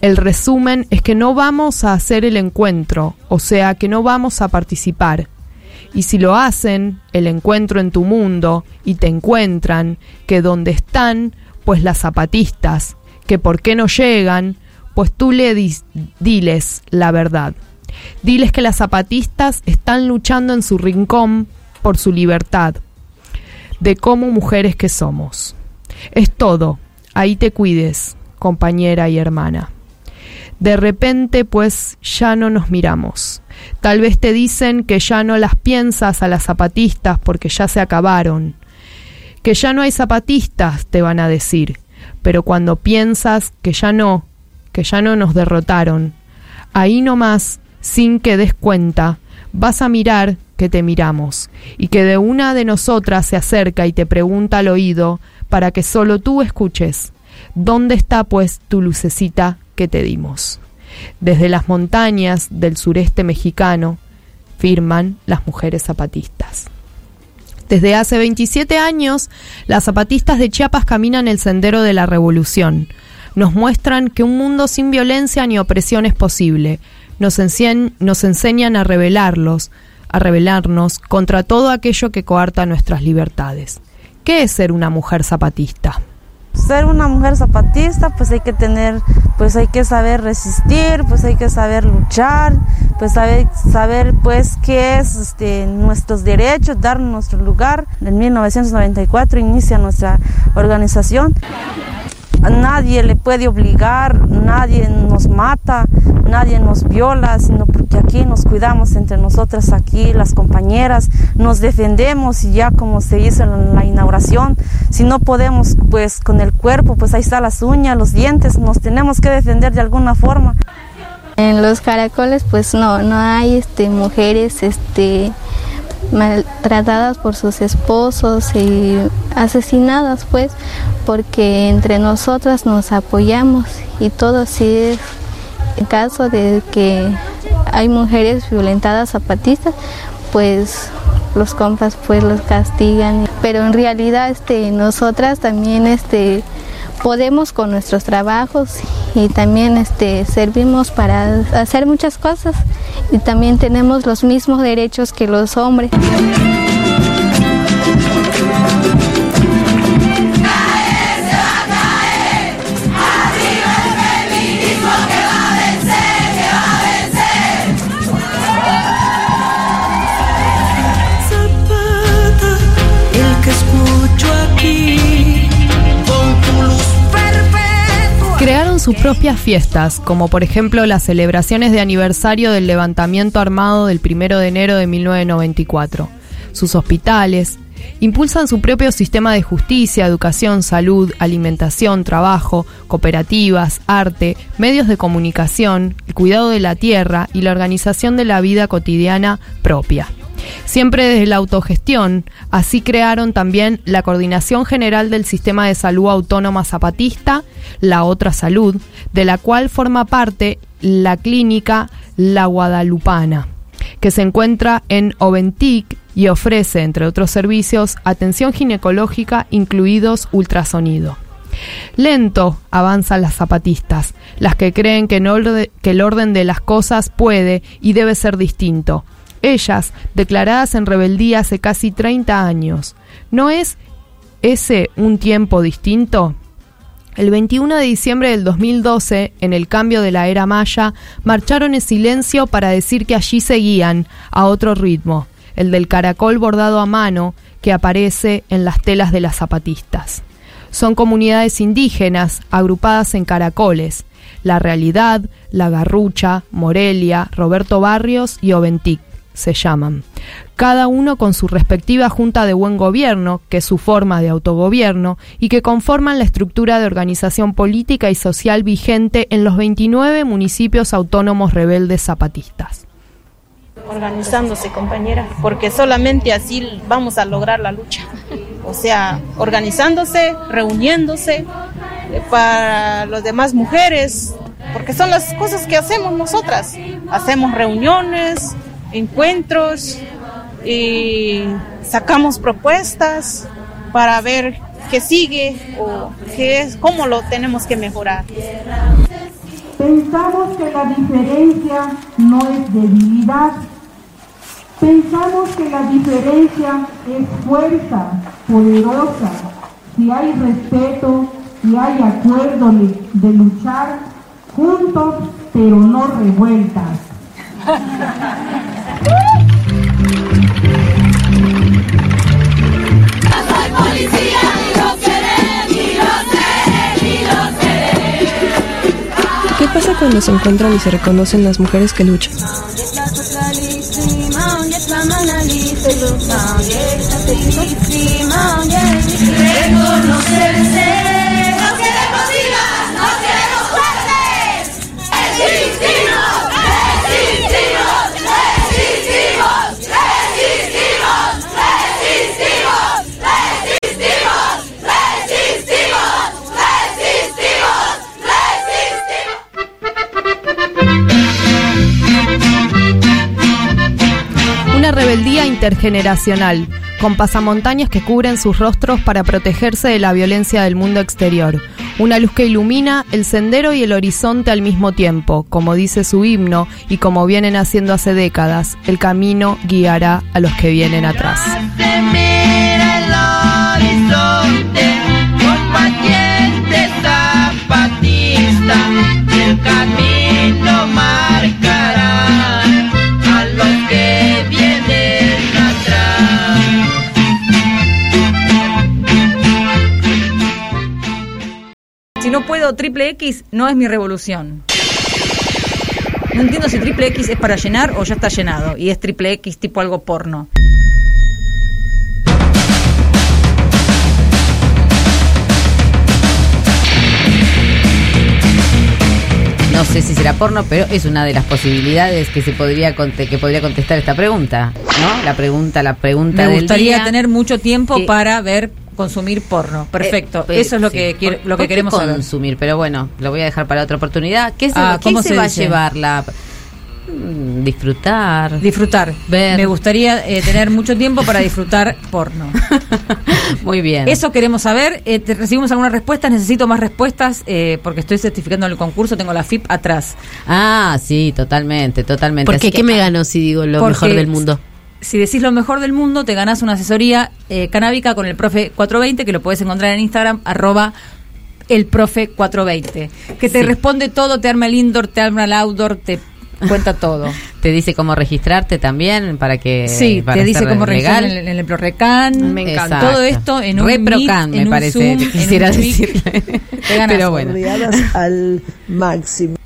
El resumen es que no vamos a hacer el encuentro, o sea que no vamos a participar. Y si lo hacen, el encuentro en tu mundo, y te encuentran, que donde están, pues las zapatistas, que por qué no llegan, pues tú le diles la verdad. Diles que las zapatistas están luchando en su rincón por su libertad, de como mujeres que somos. Es todo, ahí te cuides, compañera y hermana. De repente, pues, ya no nos miramos. Tal vez te dicen que ya no las piensas a las zapatistas porque ya se acabaron. Que ya no hay zapatistas, te van a decir. Pero cuando piensas que ya no, que ya no nos derrotaron, ahí nomás, sin que des cuenta, vas a mirar que te miramos y que de una de nosotras se acerca y te pregunta al oído para que solo tú escuches. ¿Dónde está pues tu lucecita que te dimos? Desde las montañas del sureste mexicano firman las mujeres zapatistas. Desde hace 27 años, las zapatistas de Chiapas caminan el sendero de la revolución. Nos muestran que un mundo sin violencia ni opresión es posible. Nos, enseñan, a rebelarlos, a rebelarnos contra todo aquello que coarta nuestras libertades. ¿Qué es ser una mujer zapatista? ser una mujer zapatista pues hay que tener pues hay que saber resistir pues hay que saber luchar pues saber saber pues qué es este nuestros derechos dar nuestro lugar en 1994 inicia nuestra organización a nadie le puede obligar, nadie nos mata, nadie nos viola, sino porque aquí nos cuidamos entre nosotras, aquí las compañeras, nos defendemos y ya como se hizo en la inauguración, si no podemos pues con el cuerpo, pues ahí está las uñas, los dientes, nos tenemos que defender de alguna forma. En los caracoles pues no, no hay este, mujeres este, maltratadas por sus esposos y asesinadas pues porque entre nosotras nos apoyamos. Y todo si es en caso de que hay mujeres violentadas zapatistas pues los compas pues los castigan. Pero en realidad este nosotras también este podemos con nuestros trabajos y también este servimos para hacer muchas cosas y también tenemos los mismos derechos que los hombres. Sus propias fiestas, como por ejemplo las celebraciones de aniversario del levantamiento armado del 1 de enero de 1994. Sus hospitales, impulsan su propio sistema de justicia, educación, salud, alimentación, trabajo, cooperativas, arte, medios de comunicación, el cuidado de la tierra y la organización de la vida cotidiana propia. Siempre desde la autogestión, así crearon también la Coordinación General del Sistema de Salud Autónoma Zapatista, la Otra Salud, de la cual forma parte la clínica La Guadalupana, que se encuentra en Oventic y ofrece, entre otros servicios, atención ginecológica, incluidos ultrasonido. Lento avanzan las zapatistas, las que creen que, que el orden de las cosas puede y debe ser distinto. Ellas, declaradas en rebeldía hace casi 30 años. ¿No es ese un tiempo distinto? El 21 de diciembre del 2012, en el cambio de la era maya, marcharon en silencio para decir que allí seguían, a otro ritmo, el del caracol bordado a mano que aparece en las telas de las zapatistas. Son comunidades indígenas agrupadas en caracoles, La Realidad, La Garrucha, Morelia, Roberto Barrios y Oventic se llaman. Cada uno con su respectiva Junta de Buen Gobierno, que es su forma de autogobierno, y que conforman la estructura de organización política y social vigente en los 29 municipios autónomos rebeldes zapatistas. organizándose, compañera, porque solamente así vamos a lograr la lucha. O sea, organizándose, reuniéndose eh, para las demás mujeres, porque son las cosas que hacemos nosotras. Hacemos reuniones, encuentros y sacamos propuestas para ver qué sigue o qué es, cómo lo tenemos que mejorar. Pensamos que la diferencia no es debilidad. Pensamos que la diferencia es fuerza poderosa. Si hay respeto, si hay acuerdo de, de luchar juntos, pero no revueltas. ¿Qué pasa cuando se encuentran y se reconocen las mujeres que luchan? El Día Intergeneracional, con pasamontañas que cubren sus rostros para protegerse de la violencia del mundo exterior. Una luz que ilumina el sendero y el horizonte al mismo tiempo, como dice su himno y como vienen haciendo hace décadas, el camino guiará a los que vienen atrás. No puedo triple X, no es mi revolución. No entiendo si triple X es para llenar o ya está llenado y es triple X tipo algo porno. No sé si será porno, pero es una de las posibilidades que se podría que podría contestar esta pregunta, ¿no? La pregunta, la pregunta Me del gustaría día. tener mucho tiempo que- para ver consumir porno. Perfecto. Eh, pero- Eso es lo sí. que ¿Por- lo que queremos saber. consumir, pero bueno, lo voy a dejar para otra oportunidad. ¿Qué se, Ah, qué ¿cómo se se va dice? a llevar la Mm, disfrutar? Disfrutar. Ver. Me gustaría eh, tener mucho tiempo para disfrutar porno. Muy bien. Eso queremos saber. Eh, te- recibimos algunas respuestas. Necesito más respuestas eh, porque estoy certificando el concurso. Tengo la FIP atrás. Ah, sí, totalmente, totalmente. Porque Así que- ¿qué me ganó si digo lo Porque mejor del mundo? Si decís lo mejor del mundo, te ganás una asesoría eh, canábica con el profe 420, que lo puedes encontrar en Instagram, arroba el profe 420. Que te Sí. responde todo, te arma el indoor, te arma el outdoor, te cuenta todo. Te dice cómo registrarte también para que Sí, para te dice cómo legal. registrar en el, en el ProRecan. Me encanta. Exacto. Todo esto en un Reprocan, Meet, me parece, Zoom, te quisiera decirle. Te ganas. Pero bueno. al máximo.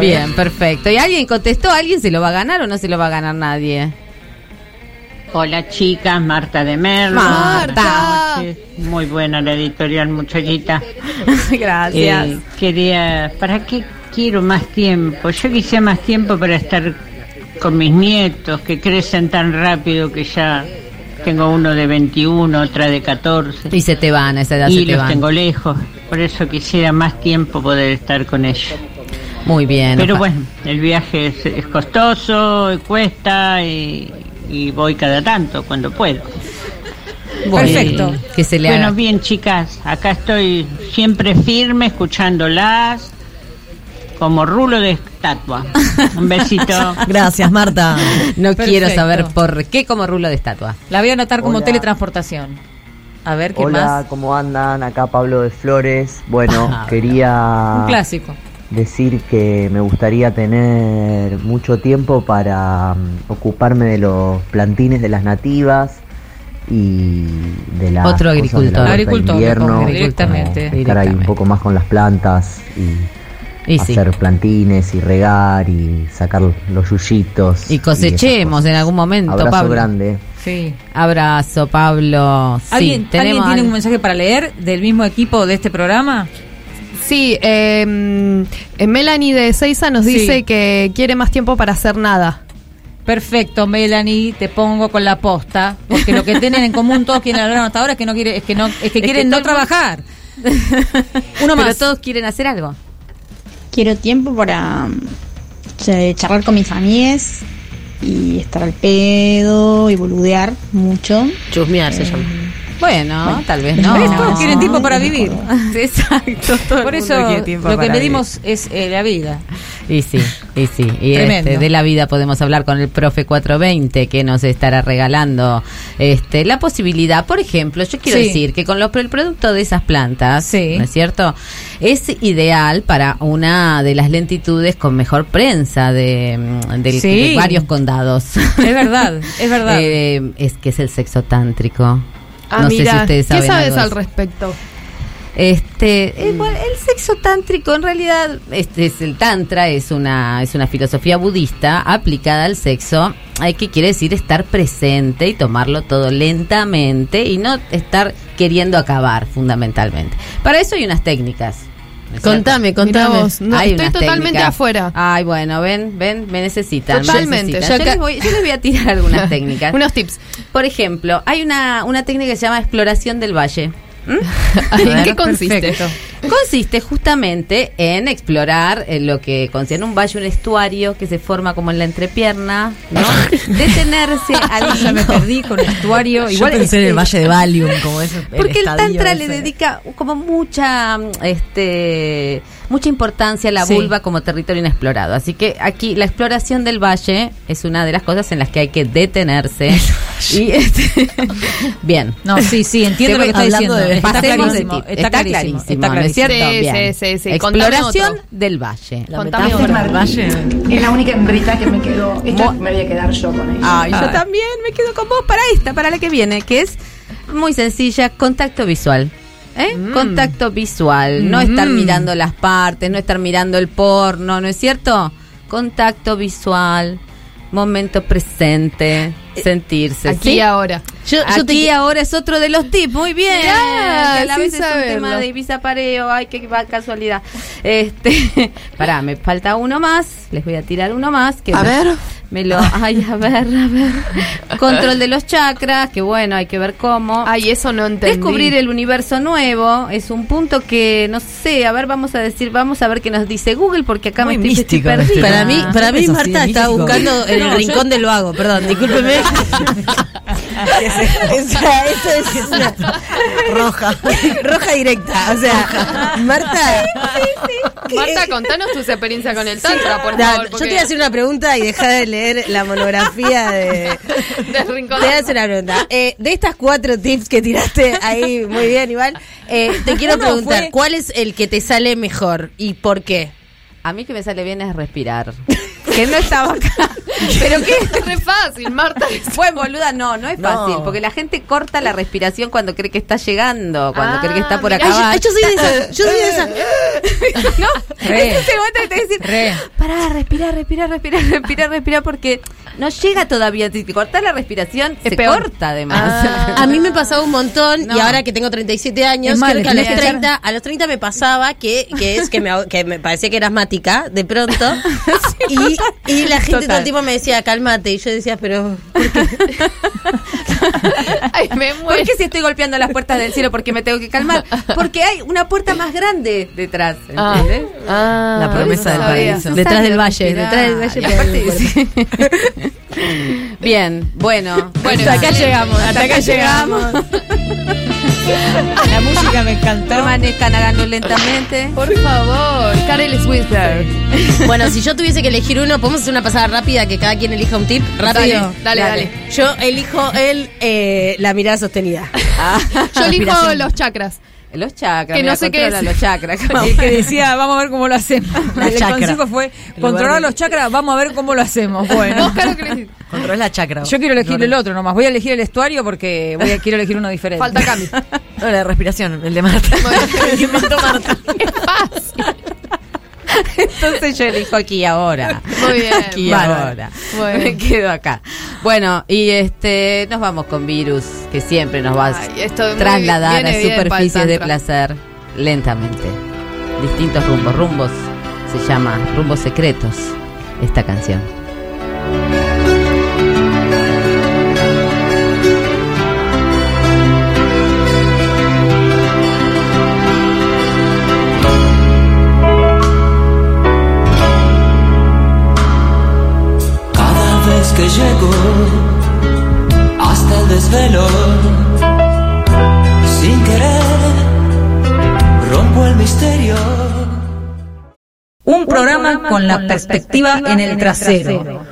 Bien, perfecto. ¿Y alguien contestó? ¿Alguien se lo va a ganar o no se lo va a ganar nadie? Hola chicas, Marta de Merlo. Marta. Buenas noches. Muy buena la editorial, muchachita. Gracias. Eh, quería, ¿para qué quiero más tiempo? Yo quisiera más tiempo para estar con mis nietos que crecen tan rápido que ya tengo uno de 21, otra de 14. Y se te van, a esa edad y se te los van. tengo lejos. Por eso quisiera más tiempo poder estar con ellos. Muy bien. Pero bueno, el viaje es, es costoso, cuesta y, y voy cada tanto cuando puedo. Perfecto. Que se le bueno, bien chicas, acá estoy siempre firme escuchándolas como rulo de estatua. Un besito. Gracias, Marta. No Perfecto. quiero saber por qué como rulo de estatua. La voy a anotar como Hola. teletransportación. A ver, ¿qué Hola, más? ¿cómo andan? Acá Pablo de Flores. Bueno, Pablo. quería Un clásico. Decir que me gustaría tener mucho tiempo para mm, ocuparme de los plantines de las nativas y de las Otro cosas de la agricultor. Agricultor, invierno, directamente. estar ahí un poco más con las plantas y, Y sí. hacer plantines y regar y sacar los yuyitos Y cosechemos en algún momento, Abrazo Pablo. grande. Sí. Abrazo, Pablo. Sí, ¿Alguien, ¿alguien tenemos tiene al- un mensaje para leer del mismo equipo de este programa? Sí, eh, eh, Melanie de Seiza nos Sí. dice que quiere más tiempo para hacer nada. Perfecto, Melanie, te pongo con la posta, porque lo que tienen en común todos quienes hablaron hasta ahora es que no quiere, es que no, es que Es quieren que no trabajar. Uno Pero más. todos quieren hacer algo. Quiero tiempo para charlar con mis amigas y estar al pedo y boludear mucho. Chusmear se llama. Bueno, Bueno. tal vez no. Todos quieren tiempo para vivir. Exacto. todo Por eso lo que para medimos es eh, la vida. Y sí, y sí. Y Tremendo. este, de la vida podemos hablar con el profe 420 que nos estará regalando este la posibilidad. Por ejemplo, yo quiero Sí. decir que con los, el producto de esas plantas, Sí. ¿no es cierto? Es ideal para una de las lentitudes con mejor prensa de, mm, del- Sí. de varios condados. Es verdad, es verdad. Eh, es que es el sexo tántrico. Ah, no sé si ustedes saben ¿qué sabes algo al respecto? Este, eh, bueno, el sexo tántrico en realidad este es el tantra es una es una filosofía budista aplicada al sexo, hay que quiere decir estar presente y tomarlo todo lentamente y no estar queriendo acabar fundamentalmente. Para eso hay unas técnicas. ¿No es Contame, contame. Vos, no, Hay estoy totalmente técnicas. afuera. Ay, bueno, ven, ven, me necesitan. me Totalmente. necesitan. Ya Yo, les voy, yo les voy a tirar algunas técnicas. Unos tips. Por ejemplo, hay una, una técnica que se llama exploración del valle. ¿En qué consiste? Perfecto. Consiste justamente en explorar eh, lo que considera un valle, un estuario que se forma como en la entrepierna, ¿no? Detenerse al Ya me perdí con estuario. Yo Igual pensé en el Valle de Valium, como ese. Porque el estadio tantra le dedica como mucha mm, este mucha importancia a la Sí. vulva como territorio inexplorado. Así que aquí la exploración del valle es una de las cosas en las que hay que detenerse. y este, bien. No, sí, sí, entiendo lo que está hablando diciendo. de- Está de clarísimo, está clarísimo, está ¿no es clarísimo. cierto? Sí, Bien. sí, sí, sí. Contame Exploración otro. del valle. La Contame del valle. Es la única hembrita que me quedó. Esta me voy a quedar yo con ella. Ay, yo también me quedo con vos para esta, para la que viene, que es muy sencilla, contacto visual. ¿Eh? Contacto visual, no estar Mm. mirando las partes, no estar mirando el porno, ¿no es cierto? Contacto visual, momento presente, sentirse. Aquí ahora. Yo, yo Aquí te ahora es otro de los tips, muy bien. Que a la vez es un tema de Ibiza Pareo, ay, qué casualidad. Este, pará, me falta uno más, les voy a tirar uno más. Que A me- ver. Me lo, ay, a ver, a ver. Control de los chakras, que bueno, hay que ver cómo. Ay, eso no entendí. Descubrir el universo nuevo es un punto que, no sé, a ver, vamos a decir, vamos a ver qué nos dice Google, porque acá Muy me estoy, estoy perdida. Para mí, para mí sí, Marta es está místico. buscando en el No, rincón del vago, perdón, discúlpeme. Esa- esto es una Roja. roja directa, o sea, Marta, Marta, contanos tus experiencias con el tantra, por da, favor. yo te voy a hacer una pregunta y deja de leer la monografía de... del rincón. Te voy a hacer una pregunta. Eh, de estas cuatro tips que tiraste ahí, muy bien, Iván, eh, te quiero preguntar, fue- ¿cuál es el que te sale mejor y por qué? A mí que me sale bien es respirar. Que no estaba acá. Pero que Es re fácil, Marta. fue boluda, no, no es No. fácil, porque la gente corta la respiración cuando cree que está llegando, cuando Ah, cree que está por mirá, Ay, yo, yo soy de esa, yo soy de esa. ¿No? Re. Es ese momento que te decir, Re. pará, respira, respira, respira, respira, respira, porque no llega todavía. Si te cortas la respiración, Es se peor. corta además. Ah. A mí me pasaba un montón No. y ahora que tengo 37 años, más, creo que a los, tenés que 30, a los 30 me pasaba que, que es que me, que me parecía que era asmática de pronto y, y la gente todo el tiempo me decía, cálmate y yo decía, pero Ay, me ¿Por muero. qué si estoy golpeando las puertas del cielo? Porque me tengo que calmar. Porque hay una puerta más grande detrás. Ah, ¿entendés? ah, La promesa del no sabía. paraíso. No Detrás del valle, detrás del valle, Bien, bueno. Bueno, Hasta acá llegamos, hasta acá llegamos. La música me encantó. Permanezcan hagando lentamente. Por favor, Karel Swisper. bueno, si yo tuviese que elegir uno, podemos hacer una pasada rápida que cada quien elija un tip rápido. Dale, dale, dale. Yo elijo el eh, la mirada sostenida. Yo elijo los chakras. Los chakras, Que no sé qué controla es. los chakras. El que decía, vamos a ver cómo lo hacemos. La el chakra. consejo fue, controlar los chakras, vamos a ver cómo lo hacemos. Bueno. Vos, Caro, ¿qué le decís? Controla la chakra. Yo quiero elegir No, el otro nomás. Voy a elegir el estuario porque voy a, quiero elegir uno diferente. Falta Cami. No, la respiración, el de Marta. El que Marta. Es fácil. Entonces yo elijo aquí ahora. Muy bien. Aquí ahora. Bueno. Me quedo acá. Bueno, y este nos vamos con virus, que siempre nos va a Ay, trasladar a superficies de placer lentamente. Distintos rumbos. Rumbos se llama Rumbos Secretos esta canción. Que llego hasta el desvelo, sin querer, rompo el misterio. Un programa con la perspectiva en el trasero.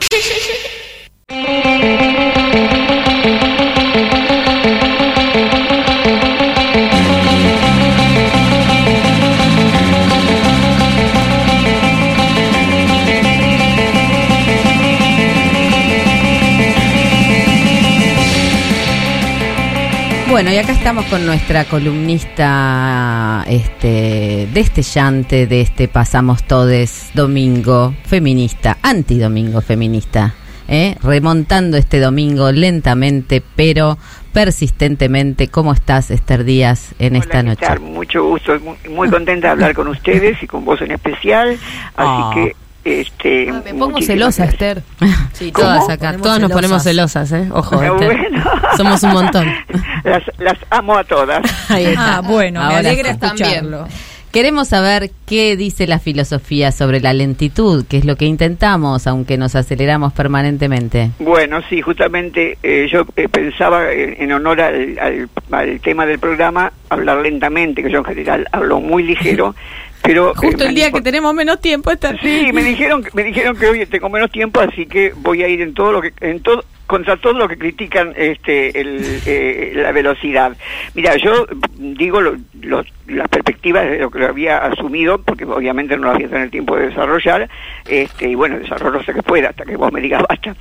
Bueno, y acá estamos con nuestra columnista este destellante de este Pasamos Todes domingo feminista, antidomingo feminista, ¿eh? remontando este domingo lentamente pero persistentemente. ¿Cómo estás, Esther Díaz, en esta ¿qué noche? Mucho gusto, muy, muy contenta de hablar con ustedes y con vos en especial. Así Ah. que, este. Ah, me pongo celosa, gracias. Esther. Sí, ¿Cómo? todas acá, Ponemos todas nos ponemos celosas. ¿eh? Ojo, Esther. bueno. somos un montón. las, las amo a todas. Ahí está. Ah, bueno, me alegra escucharlo. Queremos saber qué dice la filosofía sobre la lentitud, que es lo que intentamos, aunque nos aceleramos permanentemente. Bueno, sí, justamente eh, yo eh, pensaba eh, en honor al, al- al tema del programa hablar lentamente, que yo en general hablo muy ligero, pero... eh, Justo el día que tenemos menos tiempo está... Sí, me dijeron, me dijeron que hoy tengo menos tiempo, así que voy a ir en todo lo que, en todo, contra todo lo que critican este, el, eh, la velocidad. Mira, yo digo lo- lo- las perspectivas de lo que había asumido, porque obviamente no lo había tenido el tiempo de desarrollar, este, y bueno, desarrollo sé que pueda, hasta que vos me digas basta.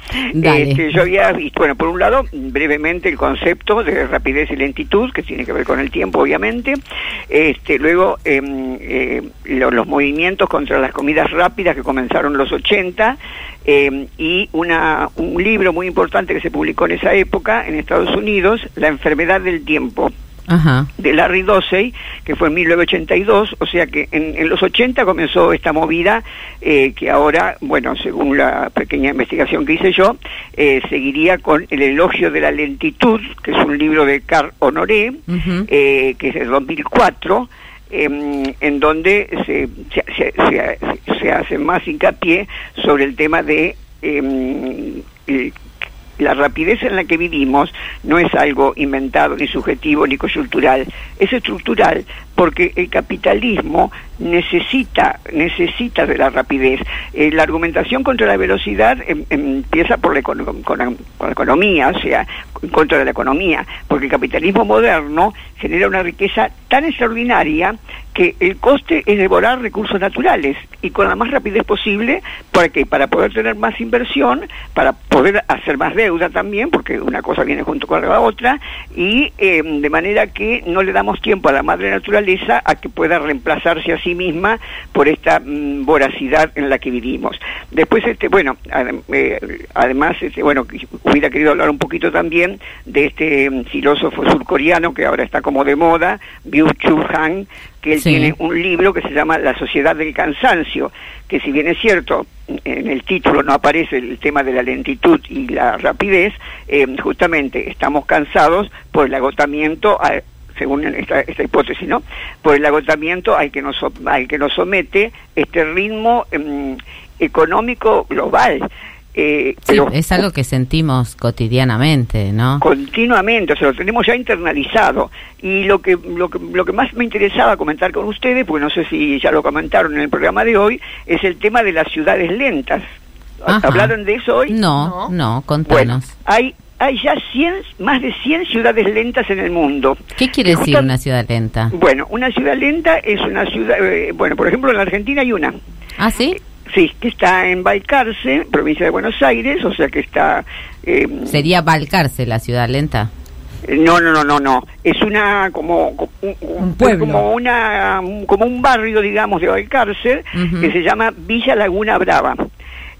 Este, yo había visto, bueno, por un lado, brevemente el concepto de rapidez y lentitud, que tiene que ver con el tiempo, obviamente. Este, luego, em, eh, lo- los movimientos contra las comidas rápidas que comenzaron en los 80, em, y una, un libro muy importante que se publicó en esa época en Estados Unidos, La enfermedad del tiempo Ajá. de Larry Dossey, que fue en 1982, o sea que en, en los 80 comenzó esta movida eh, que ahora, bueno, según la pequeña investigación que hice yo, eh, seguiría con El elogio de la lentitud, que es un libro de Carl Honoré, eh, que es de 2004, em, en donde se, se, se- hace más hincapié sobre el tema de em, la rapidez en la que vivimos no es algo inventado, ni subjetivo, ni coyuntural, es estructural porque el capitalismo necesita, necesita de la rapidez. Eh, la argumentación contra la velocidad em- em, empieza por la, econo- con, la, con la economía, o sea, en contra de la economía, porque el capitalismo moderno genera una riqueza tan extraordinaria que el coste es devorar recursos naturales y con la más rapidez posible, ¿para? Para poder tener más inversión, para poder hacer más deuda también, porque una cosa viene junto con la otra, y eh, de manera que no le damos tiempo a la madre naturaleza a que pueda reemplazarse a sí misma por esta mm, voracidad en la que vivimos. Después, este, bueno, eh, además, este, bueno, hubiera querido hablar un poquito también de este mm, filósofo surcoreano que ahora está como de moda, Byung-Chul Han, que él Sí. tiene un libro que se llama La sociedad del cansancio, que si bien es cierto, en el título no aparece el tema de la lentitud y la rapidez, eh, justamente estamos cansados por el agotamiento, a- según esta, esta hipótesis, ¿no? Por el agotamiento al que nos, so- al que nos somete este ritmo em, económico global. Eh, Sí, pero es algo que sentimos cotidianamente, ¿no? continuamente, o sea, lo tenemos ya internalizado. Y lo que, lo que, lo que más me interesaba comentar con ustedes, porque no sé si ya lo comentaron en el programa de hoy, es el tema de las ciudades lentas. Ajá. ¿Hablaron de eso hoy? No, no, Bueno, contanos. hay, hay ya 100, más de 100 ciudades lentas en el mundo. ¿Qué quiere decir una ciudad lenta? Bueno, una ciudad lenta es una ciudad, eh, bueno, por ejemplo, en la Argentina hay una. ¿Ah, sí? Sí, que está en Balcarce, provincia de Buenos Aires, o sea que está... eh, Sería Balcarce la ciudad lenta. no, no, no, no, no. Es una como un, pueblo. como una un- como un barrio, digamos, de Balcarce Ujú. que se llama Villa Laguna Brava.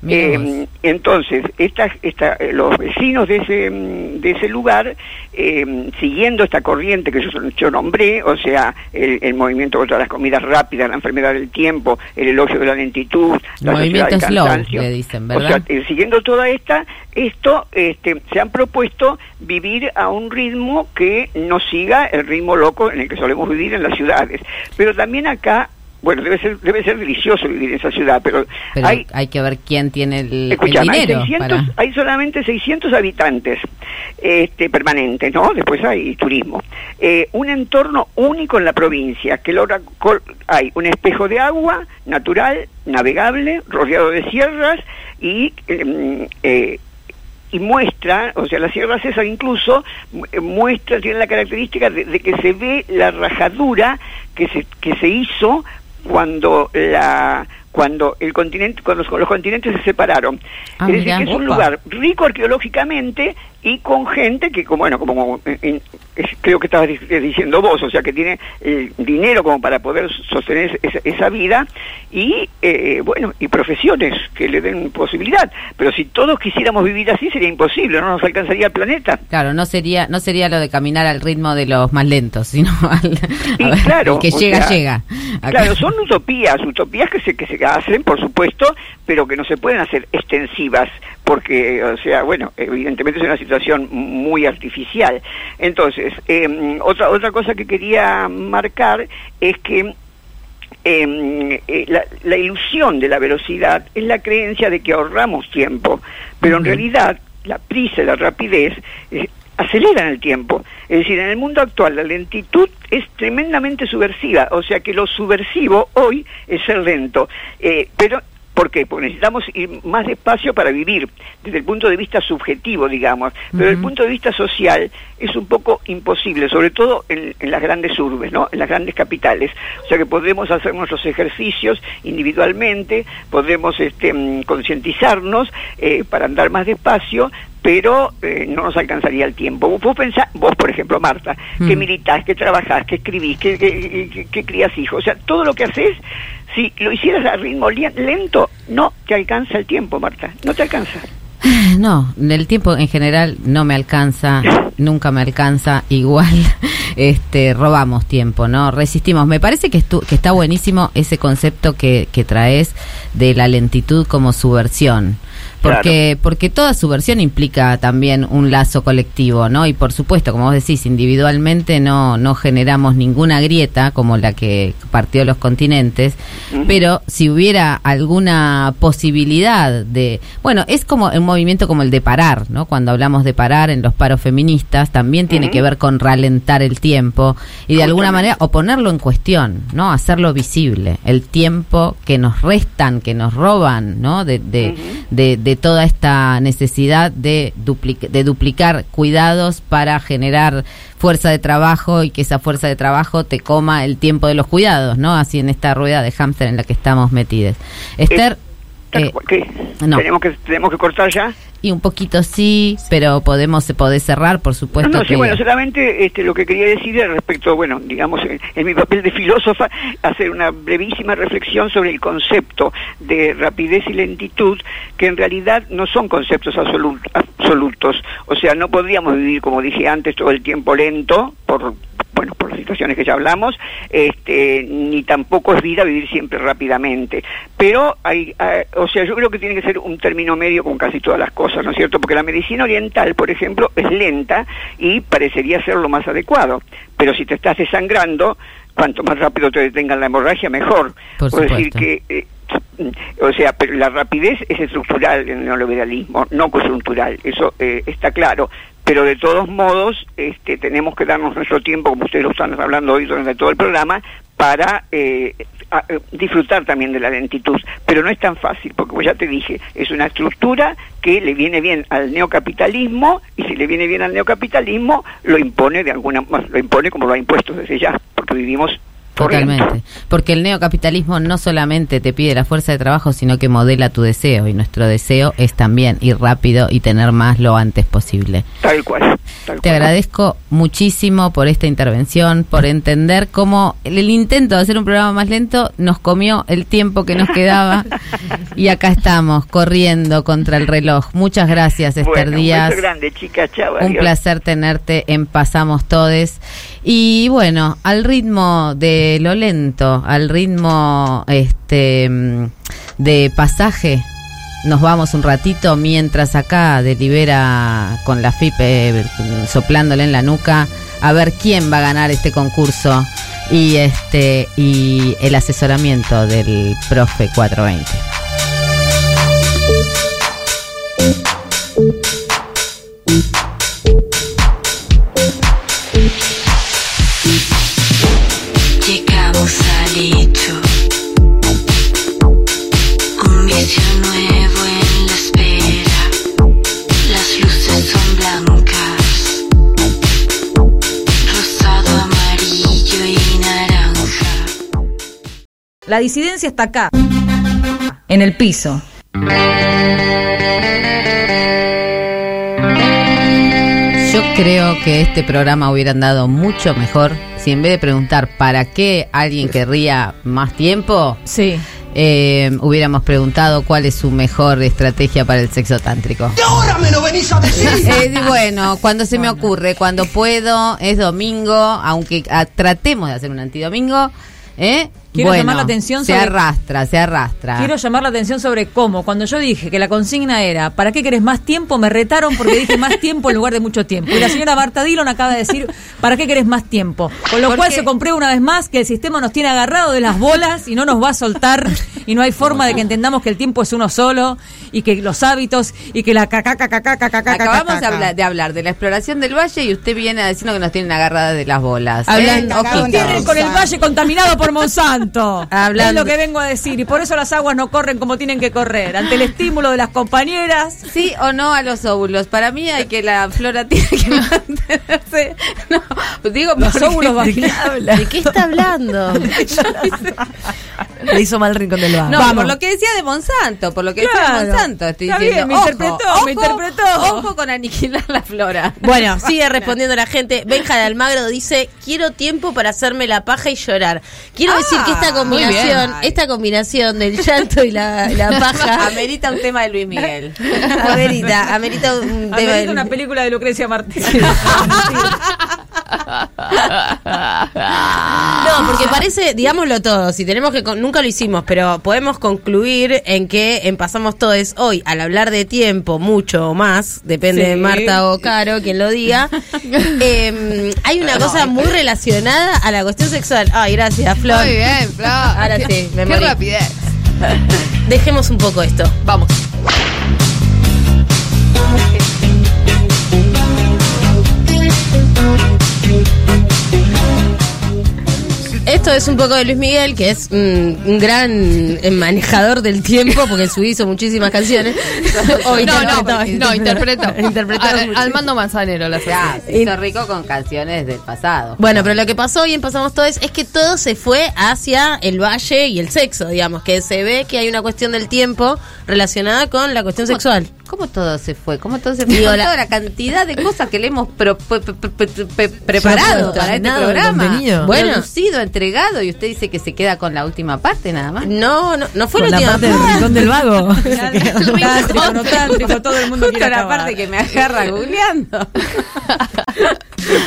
Eh, entonces, esta, esta, eh, los vecinos de ese, mm, de ese lugar, eh, siguiendo esta corriente que yo, yo nombré, o sea, el, el movimiento contra las comidas rápidas, la enfermedad del tiempo, el elogio de la lentitud, la Movimiento del slow, cansancio. le dicen, O ¿verdad? sea, eh, siguiendo toda esta, esto, este, se han propuesto vivir a un ritmo que no siga el ritmo loco en el que solemos vivir en las ciudades. Pero también acá, bueno, debe ser, debe ser delicioso vivir en esa ciudad, pero, Pero hay, hay, que ver quién tiene el, el escuchame, hay, dinero 600 para... hay solamente 600 habitantes este, permanentes, ¿no? Después hay turismo. Eh, un entorno único en la provincia, que logra, col- hay un espejo de agua natural, navegable, rodeado de sierras y eh, eh, y muestra, o sea, la Sierra César incluso eh, muestra, tiene la característica de, de que se ve la rajadura que se, que se hizo cuando la cuando el continente cuando los, los continentes se separaron. Ah, es decir que es un lugar rico arqueológicamente y con gente que como bueno como eh, eh, creo que estabas eh, diciendo vos o sea que tiene el dinero como para poder sostener esa, esa vida y eh, bueno y profesiones que le den posibilidad. Pero si todos quisiéramos vivir así sería imposible no nos alcanzaría el planeta. Claro, no sería no sería lo de caminar al ritmo de los más lentos, sino al, ver, claro, el que llega, sea, llega. Acá- Claro, son utopías, utopías que se, que se hacen, por supuesto, pero que no se pueden hacer extensivas, porque, o sea, bueno, evidentemente es una situación muy artificial. Entonces, eh, otra, otra cosa que quería marcar es que eh, eh, la, la ilusión de la velocidad es la creencia de que ahorramos tiempo, pero en realidad la prisa y la rapidez eh, aceleran el tiempo. Es decir, en el mundo actual la lentitud es tremendamente subversiva, o sea que lo subversivo hoy es ser lento. Eh, pero ¿Por qué? Porque necesitamos ir más despacio para vivir, desde el punto de vista subjetivo, digamos. Pero desde el punto de vista social es un poco imposible, sobre todo en, en las grandes urbes, ¿no? En las grandes capitales. O sea que podemos hacer nuestros ejercicios individualmente, podemos este, mm, concientizarnos eh, para andar más despacio, pero eh, no nos alcanzaría el tiempo. Vos, vos pensás, vos por ejemplo, Marta, que Mm. militás, que trabajás, que escribís, que, que, que- que crías hijos, o sea, todo lo que haces, si lo hicieras a ritmo lento, no te alcanza el tiempo, Marta, no te alcanza. No, el tiempo en general no me alcanza, nunca me alcanza, igual este robamos tiempo, ¿no? Resistimos. Me parece que, estu- que está buenísimo ese concepto que, que traes de la lentitud como subversión. Porque, porque toda subversión implica también un lazo colectivo, ¿no? Y por supuesto, como vos decís, individualmente no, no generamos ninguna grieta como la que partió los continentes, pero si hubiera alguna posibilidad de, bueno, es como un movimiento como el de parar, ¿no? Cuando hablamos de parar en los paros feministas, también tiene que ver con ralentar el tiempo y de alguna manera o ponerlo en cuestión, ¿no? Hacerlo visible, el tiempo que nos restan, que nos roban, ¿no? De, de, de, de toda esta necesidad de, duplic- de duplicar cuidados para generar fuerza de trabajo y que esa fuerza de trabajo te coma el tiempo de los cuidados, ¿no? Así en esta rueda de hámster en la que estamos metidos. Esther, eh, ¿Qué? no. ¿Tenemos, que, ¿Tenemos que cortar ya? y un poquito sí, pero podemos se puede cerrar, por supuesto No, no, sí, bueno, solamente este, lo que quería decir era respecto, bueno, digamos, en, en mi papel de filósofa, hacer una brevísima reflexión sobre el concepto de rapidez y lentitud, que en realidad no son conceptos absolut- absolutos. O sea, no podríamos vivir, como dije antes, todo el tiempo lento, por bueno, por las situaciones que ya hablamos, este, ni tampoco es vida vivir siempre rápidamente. Pero hay, eh, o sea, yo creo que tiene que ser un término medio con casi todas las cosas, ¿no es cierto? Porque la medicina oriental, por ejemplo, es lenta y parecería ser lo más adecuado. Pero si te estás desangrando, cuanto más rápido te detengan la hemorragia, mejor. Por decir, que eh, o sea, pero la rapidez es estructural en el neoliberalismo, no coyuntural, eso eh, está claro. Pero de todos modos, este, tenemos que darnos nuestro tiempo, como ustedes lo están hablando hoy durante todo el programa, para eh, eh, disfrutar también de la lentitud. Pero no es tan fácil, porque como ya te dije, es una estructura que le viene bien al neocapitalismo y si le viene bien al neocapitalismo, lo impone de alguna lo impone como lo ha impuesto desde ya, porque vivimos. Totalmente. Porque el neocapitalismo no solamente te pide la fuerza de trabajo, sino que modela tu deseo. Y nuestro deseo es también ir rápido y tener más lo antes posible. Tal cual. tal Te cual. agradezco muchísimo por esta intervención, por entender cómo el, intento de hacer un programa más lento nos comió el tiempo que nos quedaba. y acá estamos, corriendo contra el reloj. Muchas gracias, Esther Bueno, Díaz. grande, chica. Un placer tenerte en Pasamos Todes. Y bueno, al ritmo de lo lento, al ritmo este de pasaje, nos vamos un ratito mientras acá delibera con la FIP eh, soplándole en la nuca a ver quién va a ganar este concurso y este y el asesoramiento del profe 420. La disidencia está acá, en el piso. Yo creo que este programa hubiera andado mucho mejor si en vez de preguntar para qué alguien querría más tiempo, sí. hubiéramos preguntado cuál es su mejor estrategia para el sexo tántrico. ¿Y ahora me lo venís a decir? Eh, bueno, cuando se me ocurre, cuando puedo, es domingo, aunque ah, tratemos de hacer un antidomingo, ¿eh? Quiero Bueno, llamar la atención se sobre arrastra, se arrastra. Quiero llamar la atención sobre cómo, cuando yo dije que la consigna era ¿para qué querés más tiempo? Me retaron porque dije más tiempo en lugar de mucho tiempo. Y la señora Marta Dillon acaba de decir ¿para qué querés más tiempo? Con lo ¿Por cual se compré una vez más que el sistema nos tiene agarrado de las bolas y no nos va a soltar y no hay forma de que entendamos que el tiempo es uno solo y que los hábitos y que la caca caca caca caca Acabamos de hablar, de hablar de la exploración del valle y usted viene a decirnos que nos tienen agarradas de las bolas. Hablando- ¿Eh? Tienen con el valle contaminado por Monsanto. Hablando- Es lo que vengo a decir. Y por eso las aguas no corren como tienen que correr. Ante el estímulo de las compañeras. Sí o no a los óvulos. Para mí hay que la flora tiene que mantenerse. No, digo Los porque- óvulos ¿De qué vaginales. ¿De qué está hablando? Le hizo mal rincón del vago. No, por lo que decía de Monsanto, por lo que decía Claro. de Monsanto, estoy Está diciendo. bien, me ojo, interpretó, ojo, me interpretó. Ojo con aniquilar la flora. Bueno, sigue respondiendo la gente. Benja de Almagro dice, quiero tiempo para hacerme la paja y llorar. Quiero Ah, decir que esta muy combinación, esta combinación del llanto y la, la paja Amerita un tema de Luis Miguel. amerita, amerita un tema Amerita del- una película de Lucrecia Martínez. No, porque parece, digámoslo todo, si tenemos que, nunca lo hicimos, pero podemos concluir en que en Pasamos Todes hoy, al hablar de tiempo, mucho o más, depende Sí. de Marta o Caro, quien lo diga, eh, hay una cosa muy relacionada a la cuestión sexual. Ay, gracias, Flor. Muy bien, Flor. Ahora Qué- sí, me Qué morí. rapidez. Dejemos un poco esto. Vamos. Esto es un poco de Luis Miguel, que es un gran eh, manejador del tiempo, porque su hizo muchísimas canciones. O No, no, no, interpretó. Interpretó Al- mucho. Al mando manzanero la Ya, hace. se hizo rico con canciones del pasado. Bueno, pero lo que pasó hoy en Pasamos Todos es que todo se fue hacia el valle y el sexo, digamos, que se ve que hay una cuestión del tiempo relacionada con la cuestión sexual. ¿Cómo todo se fue? ¿Cómo todo se fue? Digo, Con la- toda la cantidad de cosas que le hemos pe- preparado para este programa. Bueno. Producido, entregado, y usted dice que se queda con la última parte nada más. No, no, no fue Con la última parte del parte. rincón del vago. Todo el mundo quiere la parte que me agarra googleando.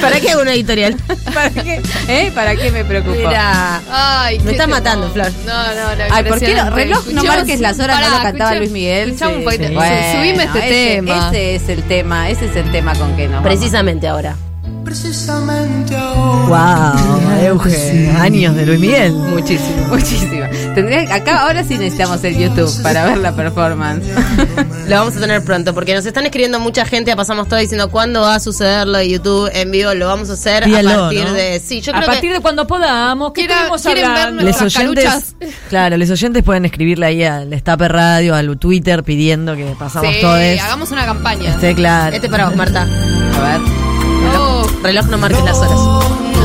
¿Para qué hago una editorial? ¿Para qué? ¿Eh? ¿Para qué me preocupo? Mira, Ay, me está matando, Flor. No, no, no. Ay, ¿por qué reloj no marques las horas? No lo cantaba Luis Miguel. escuchamos un poquito. sí. Su- Subime este ese, tema. Ese es el tema, ese es el tema con que nos vamos. Precisamente ahora. Precisamente ahora. Wow, Euge, años de Luis Miguel. Muchísimo, muchísimo. Tendría, acá ahora sí necesitamos el YouTube para ver la performance. Lo vamos a tener pronto, porque nos están escribiendo mucha gente, pasamos todo diciendo cuándo va a suceder lo de YouTube en vivo, lo vamos a hacer a partir ¿no? de... Sí, yo a partir que... de cuando podamos, ¿qué Quiera- estuvimos quieren ver hablando? Les oyentes, claro, los oyentes pueden escribirle ahí al Destape Radio, al Twitter pidiendo que pasamos Sí, todos. hagamos una campaña. Esté claro. Este para vos, Marta. A ver. Reloj no marques las horas.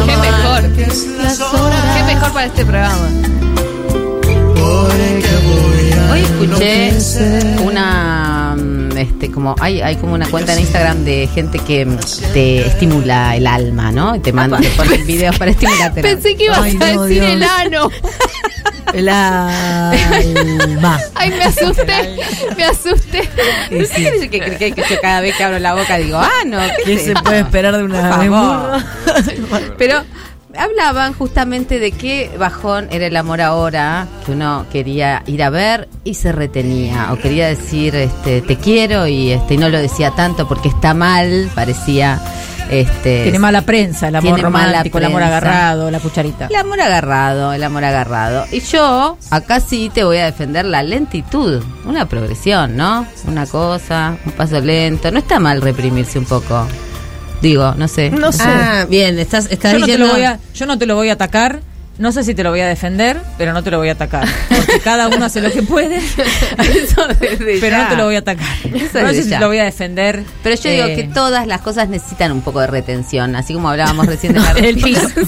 qué mejor. Qué mejor para este programa. Hoy escuché una este como hay hay como una cuenta en Instagram de gente que mm, te estimula el alma, ¿no? Y te manda te ponen videos para estimularte. Pensé que ibas Ay, a no, decir Dios. el ano. El alma. Ay, me asusté. Me asusté. No sé qué que, que, que- que yo cada vez que abro la boca digo, ah, no, ¿qué, ¿Qué es se puede esperar de una burro? Pero hablaban justamente de qué bajón era el amor ahora, que uno quería ir a ver y se retenía, o quería decir este te quiero y este y no lo decía tanto porque está mal, parecía este Tiene mala prensa, el amor romántico, el amor agarrado, la cucharita. el amor agarrado, el amor agarrado. Y yo, acá sí te voy a defender la lentitud, una progresión, ¿no? Una cosa, un paso lento. No está mal reprimirse un poco. Digo, no sé. No sé. Ah, bien, estás, estás yo, no te diciendo... lo voy a, yo no te lo voy a atacar. No sé si te lo voy a defender, pero no te lo voy a atacar. Porque cada uno hace lo que puede, Eso desde pero ya. no te lo voy a atacar. Eso No sé si ya. te lo voy a defender. Pero yo digo Eh, que todas las cosas necesitan un poco de retención, así como hablábamos recién de la El retención.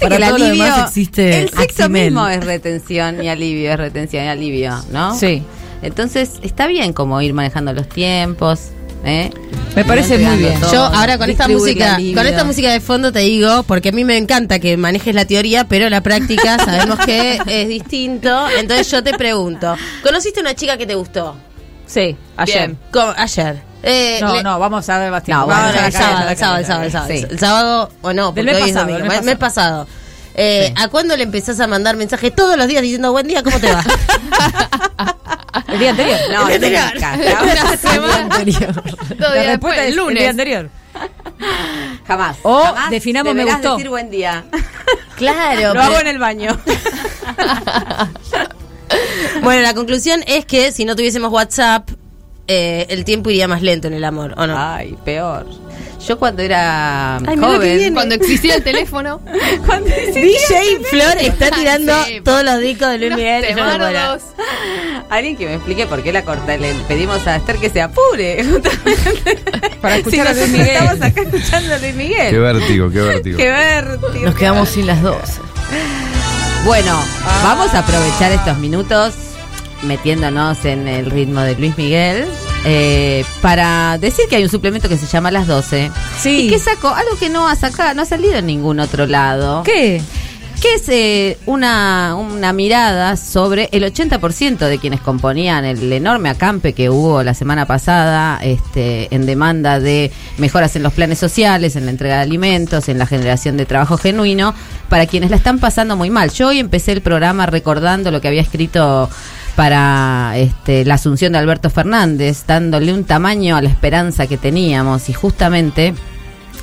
Para el todo lo alivio, demás existe el sexo mismo es retención y alivio, es retención y alivio, ¿no? Sí. Entonces está bien como ir manejando los tiempos, ¿eh? Me parece muy bien. todo, Yo ahora con esta música, con esta música de fondo te digo, porque a mí me encanta que manejes la teoría, pero la práctica sabemos que es distinto. Entonces yo te pregunto, ¿conociste una chica que te gustó? Sí, ayer. Ayer. Eh, No, le- no, vamos a ver, Bastián. No, Vamos Bueno, a el ver, sábado, el sábado, el sábado, el sábado. Sí. El sábado o no, porque hoy es pasado, domingo. mes El mes pasado. Eh, ¿A cuándo le empezás a mandar mensajes todos los días diciendo buen día, ¿cómo te va? El día anterior. No, el el día anterior. anterior. Una semana. Todo La día respuesta después, es el lunes. El día anterior. Jamás. O Jamás definamos me gustó. decir buen día. Claro. Lo pero- hago en el baño. Bueno, la conclusión es que si no tuviésemos WhatsApp, eh, el tiempo iría más lento en el amor, ¿o no? Ay, peor. Yo cuando era Ay, joven. Cuando existía el teléfono. DJ Flor está tirando Sí, todos los discos de Luis unos Miguel. alguien que me explique por qué la corta, le pedimos a Esther que se apure. Para escuchar a Luis Miguel. Estamos acá escuchando a Luis Miguel. Qué vértigo, qué vértigo. Qué vértigo. Nos quedamos sin las dos. Bueno, vamos a aprovechar estos minutos metiéndonos en el ritmo de Luis Miguel eh, para decir que hay un suplemento que se llama Las 12 Sí. y que sacó algo que no ha sacado, no ha salido en ningún otro lado. ¿Qué? Que es eh, una, una mirada sobre el 80% de quienes componían el enorme acampe que hubo la semana pasada este, en demanda de mejoras en los planes sociales, en la entrega de alimentos, en la generación de trabajo genuino, para quienes la están pasando muy mal. Yo hoy empecé el programa recordando lo que había escrito para este, la asunción de Alberto Fernández, dándole un tamaño a la esperanza que teníamos. Y justamente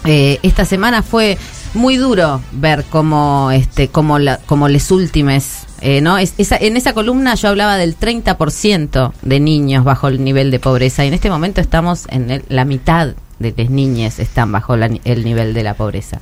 eh, esta semana fue muy duro ver cómo este como la les últimes eh, no es, esa, en esa columna yo hablaba del 30% de niños bajo el nivel de pobreza. Y en este momento estamos en el- la mitad de las niñas están bajo la el nivel de la pobreza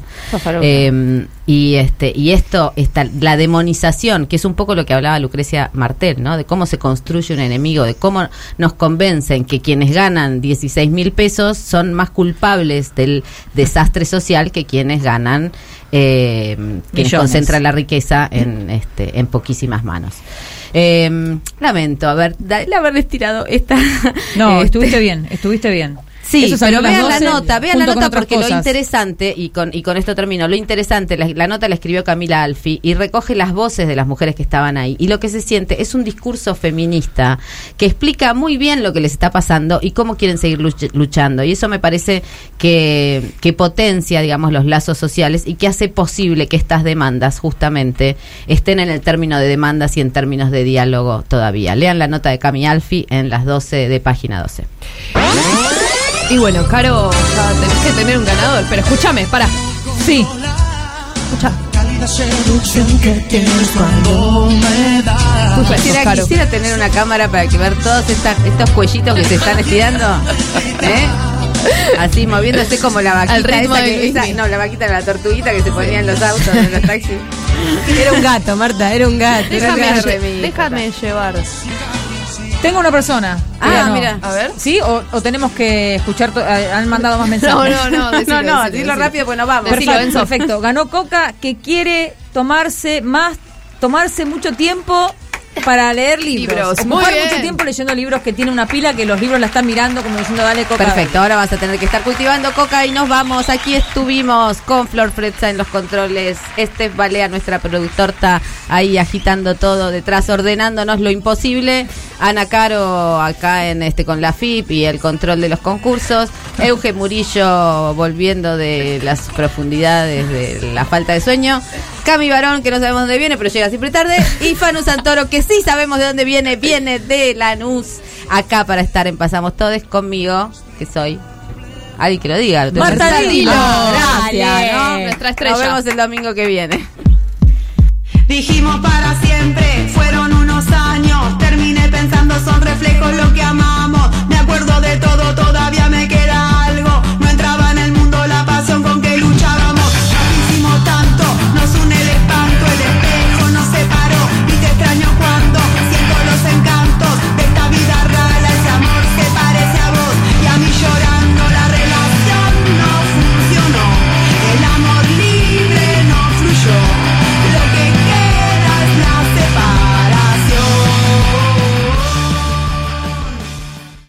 Eh, y este y esto está la demonización que es un poco lo que hablaba Lucrecia Martel no de cómo se construye un enemigo de cómo nos convencen que quienes ganan 16 mil pesos son más culpables del desastre social que quienes ganan eh, Millones. concentran la riqueza en este en poquísimas manos Eh, lamento haber da- el haberles tirado esta No, este, estuviste bien, estuviste bien. Sí, Eso pero vean la 12 nota, vean la nota porque lo interesante, y con, y con esto termino, lo interesante, la, la nota la escribió Camila Alfi y recoge las voces de las mujeres que estaban ahí. Y lo que se siente es un discurso feminista que explica muy bien lo que les está pasando y cómo quieren seguir luch- luchando. Y eso me parece que, que potencia, digamos, los lazos sociales y que hace posible que estas demandas justamente estén en el término de demandas y en términos de diálogo todavía. Lean la nota de Cami Alfi en las 12 de página 12. Y bueno, Caro, ya tenés que tener un ganador. Pero escúchame, para. Sí. Quisiera, Caro. quisiera tener una cámara para que ver todos estas- estos cuellitos que se están estirando. ¿eh? Así moviéndose como la vaquita. Al ritmo esa de que- Luismi. esa- no, la vaquita de la tortuguita que se ponía en los autos, en los taxis. Era un gato, Marta, era un gato. era un Déjame, gato. lle- déjame llevar. Tengo una persona. Ah, no. mira. A ver. ¿Sí? ¿O, o tenemos que escuchar? eh, Han mandado más mensajes. No, no, no. decilo, no, no, decilo, rápido, pues no vamos. Perfecto, perfecto. Ganó Coca que quiere tomarse más, tomarse mucho tiempo para leer libros. Libros, muy Ocupar bien. mucho tiempo leyendo libros que tiene una pila que los libros la están mirando como diciendo dale Coca. Perfecto, ahora vas a tener que estar cultivando coca y nos vamos. Aquí estuvimos con Flor Fretza en los controles. Este Balea, nuestra productorta, ahí agitando todo detrás, ordenándonos lo imposible. Ana Caro acá en este con la FIP y el control de los concursos. Euge Murillo volviendo de las profundidades de la falta de sueño. Cami Barón, que no sabemos dónde viene, pero llega siempre tarde. Y Fanu Santoro, que sí sabemos de dónde viene, viene de Lanús. Acá para estar en Pasamos Todes conmigo, que soy alguien que lo diga. Lo Marta Dilo. Ah, gracias, ¿no? Nuestra estrella. Nos vemos el domingo que viene. Dijimos para siempre, fueron unos años. Terminé pensando, son reflejos lo que amamos. Me acuerdo de todo, todavía me quedo.